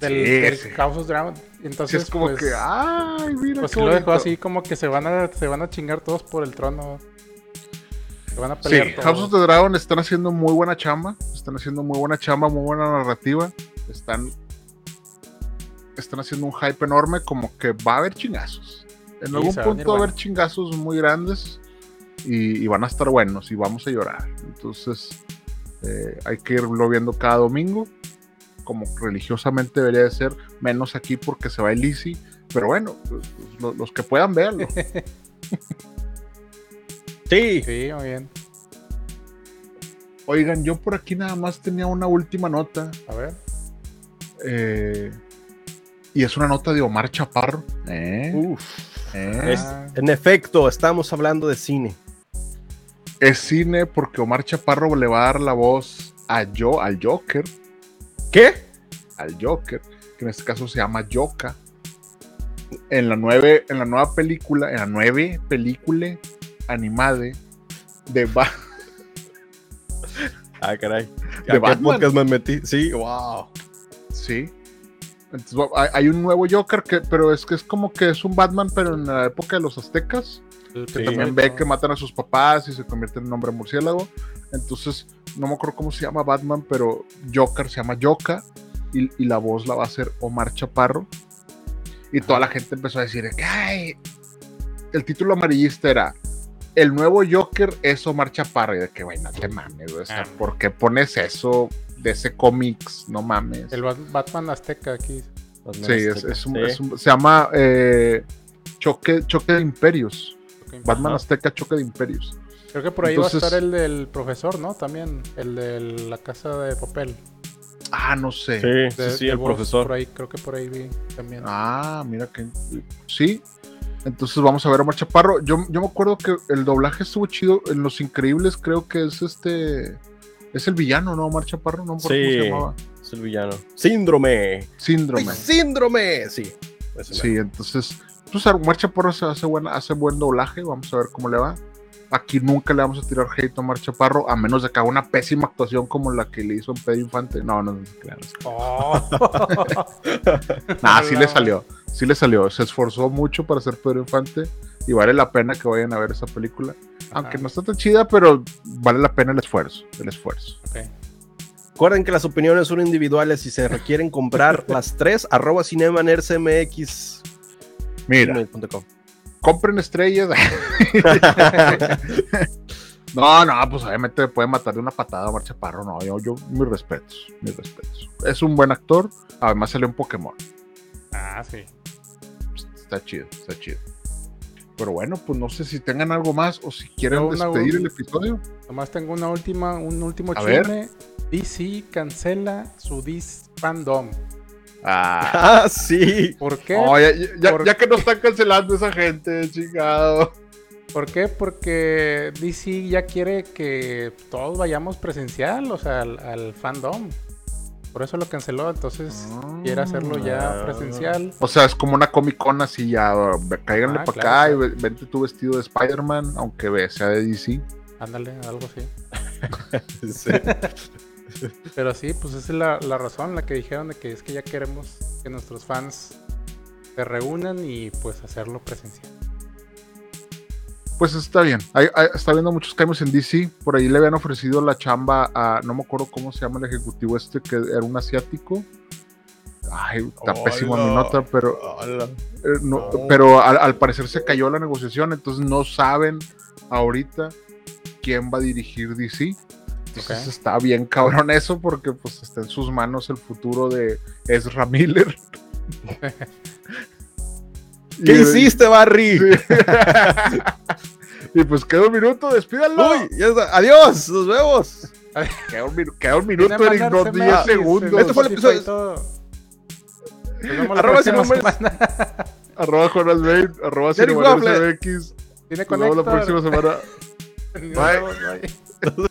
Speaker 3: del,
Speaker 2: Sí,
Speaker 3: del
Speaker 2: sí.
Speaker 3: House of Dragon.
Speaker 2: Sí,
Speaker 3: Entonces,
Speaker 2: es como
Speaker 3: pues,
Speaker 2: que, ay, mira
Speaker 3: pues
Speaker 2: qué
Speaker 3: sí lo dejó
Speaker 2: bonito".
Speaker 3: así como que se van a, se van a chingar todos por el trono. Se van a
Speaker 2: Sí,
Speaker 3: pelear todos.
Speaker 2: House of the Dragon están haciendo muy buena chamba. Están haciendo muy buena chamba, muy buena narrativa. Están. Están haciendo un hype enorme, como que va a haber chingazos. En
Speaker 3: Sí,
Speaker 2: algún punto va a haber
Speaker 3: bueno.
Speaker 2: chingazos muy grandes y, y van a estar buenos y vamos a llorar. Entonces, eh, hay que irlo viendo cada domingo, como religiosamente debería de ser, menos aquí porque se va el Easy. Pero bueno, pues, lo- los que puedan verlo.
Speaker 1: Sí.
Speaker 3: Sí, muy bien.
Speaker 2: Oigan, yo por aquí nada más tenía una última nota.
Speaker 3: A ver.
Speaker 2: Eh, y es una nota de Omar Chaparro. ¿eh?
Speaker 1: Uf.
Speaker 2: ¿eh?
Speaker 1: Es- en efecto, estamos hablando de cine.
Speaker 2: Es cine porque Omar Chaparro le va a dar la voz a yo, al Joker,
Speaker 1: ¿Qué?
Speaker 2: al Joker, que en este caso se llama Joka. En la, nueve, en la nueva película, en la nueve película animada de, Ba-
Speaker 1: Ah, caray.
Speaker 2: ¿De
Speaker 1: ¿A qué
Speaker 2: Batman?
Speaker 1: podcast me metí? Sí, wow.
Speaker 2: Sí. Entonces, hay, un nuevo Joker, que, pero es que es como que es un Batman, pero en la época de los aztecas. que
Speaker 1: Sí.
Speaker 2: también ve que matan a sus papás y se convierte en un hombre murciélago. Entonces, no me acuerdo cómo se llama Batman, pero Joker se llama Joka y, y la voz la va a hacer Omar Chaparro. Y toda la gente empezó a decir, que, "Ay". el título amarillista era El nuevo Joker es Omar Chaparro. Y de que, no te mames, o sea,
Speaker 3: Ah.
Speaker 2: ¿por qué pones eso de ese cómics? No mames.
Speaker 3: El Bat- Batman Azteca aquí.
Speaker 2: Sí, es, es un-
Speaker 1: Sí.
Speaker 2: es un- se llama eh, Choque, Choque de Imperios. Batman
Speaker 1: Ajá.
Speaker 2: Azteca Choque de Imperios.
Speaker 3: Creo que por ahí
Speaker 2: Entonces-
Speaker 3: va a estar el del profesor, ¿no? También. El de la casa de papel.
Speaker 2: Ah, no sé.
Speaker 1: Sí,
Speaker 3: De-
Speaker 1: sí, el profesor.
Speaker 3: Por ahí, creo que por ahí vi también.
Speaker 2: Ah, mira que. Sí. Entonces vamos a ver a Omar Chaparro. Yo, yo me acuerdo que el doblaje estuvo chido. En Los Increíbles creo que es este. Es el villano, ¿no? Omar Chaparro, no cómo
Speaker 1: Sí.
Speaker 2: se llamaba.
Speaker 1: Es el villano. Síndrome.
Speaker 2: Síndrome.
Speaker 1: ¡Ay, síndrome. Sí.
Speaker 2: Sí, entonces. Pues Omar Chaparro se hace, buena, hace buen doblaje. Vamos a ver cómo le va. Aquí nunca le vamos a tirar hate a Omar Chaparro, a menos de que haga una pésima actuación como la que le hizo en Pedro Infante. No, no, no, claro.
Speaker 3: Oh.
Speaker 2: Ah, sí le salió. Sí le salió. Se esforzó mucho para ser Pedro Infante y vale la pena que vayan a ver esa película. Aunque no está tan chida, pero vale la pena el esfuerzo. El esfuerzo.
Speaker 3: Ok.
Speaker 1: Recuerden que las opiniones son individuales y se requieren comprar las tres, arroba cinemanersmx.
Speaker 2: Mira, compren estrellas. no, no, pues obviamente puede matar de una patada a Omar Chaparro. No, yo, yo, mis respetos, mis respetos. Es un buen actor. Además salió un Pokémon.
Speaker 3: Ah, sí.
Speaker 2: Está chido, está chido. Pero bueno, pues no sé si tengan algo más o si quieren despedir el episodio.
Speaker 3: Nomás tengo una última, un último
Speaker 2: A ver.
Speaker 3: chisme. DC cancela su Dis Fandom.
Speaker 2: Ah,
Speaker 1: Ah, sí.
Speaker 3: ¿Por qué?
Speaker 2: Oh, ya, ya- ya-
Speaker 3: Por-
Speaker 2: ya que no están cancelando esa gente, chingado.
Speaker 3: ¿Por qué? Porque DC ya quiere que todos vayamos presencial, o sea, al, al fandom. Por eso lo canceló, entonces quiere hacerlo ya
Speaker 1: Ah.
Speaker 3: presencial.
Speaker 2: O sea, es como una Comic Con así ya, cáiganle
Speaker 3: Ah,
Speaker 2: para
Speaker 3: claro,
Speaker 2: acá y ve- vente tu vestido de Spider-Man, aunque sea de DC.
Speaker 3: Ándale, algo así.
Speaker 1: Sí.
Speaker 3: Pero sí, pues esa es la, la razón, la que dijeron de que es que ya queremos que nuestros fans se reúnan y pues hacerlo presencial.
Speaker 2: Pues está bien. Hay- hay- está viendo muchos cambios en DC. Por ahí le habían ofrecido la chamba a, no me acuerdo cómo se llama el ejecutivo este, que era un asiático. Ay, está pésima mi nota, pero. Eh, no,
Speaker 1: No.
Speaker 2: Pero al, al parecer se cayó la negociación, entonces no saben ahorita quién va a dirigir DC. Entonces está bien cabrón eso porque pues está en sus manos el futuro de Ezra Miller.
Speaker 1: ¿Qué
Speaker 2: Y-
Speaker 1: hiciste, Barry?
Speaker 2: Sí. y pues queda un minuto, despídanlo.
Speaker 1: Uy, ya está. Adiós, nos vemos.
Speaker 2: Queda un, minu- queda un minuto, Eric, no
Speaker 3: mandarse
Speaker 2: 10
Speaker 3: más,
Speaker 2: segundos.
Speaker 1: Este fue el episodio. Arroba
Speaker 3: semana.
Speaker 2: Arroba Jonas Bain, arroba. MX.
Speaker 3: Tiene
Speaker 2: Nos vemos la próxima semana.
Speaker 3: Vemos, bye.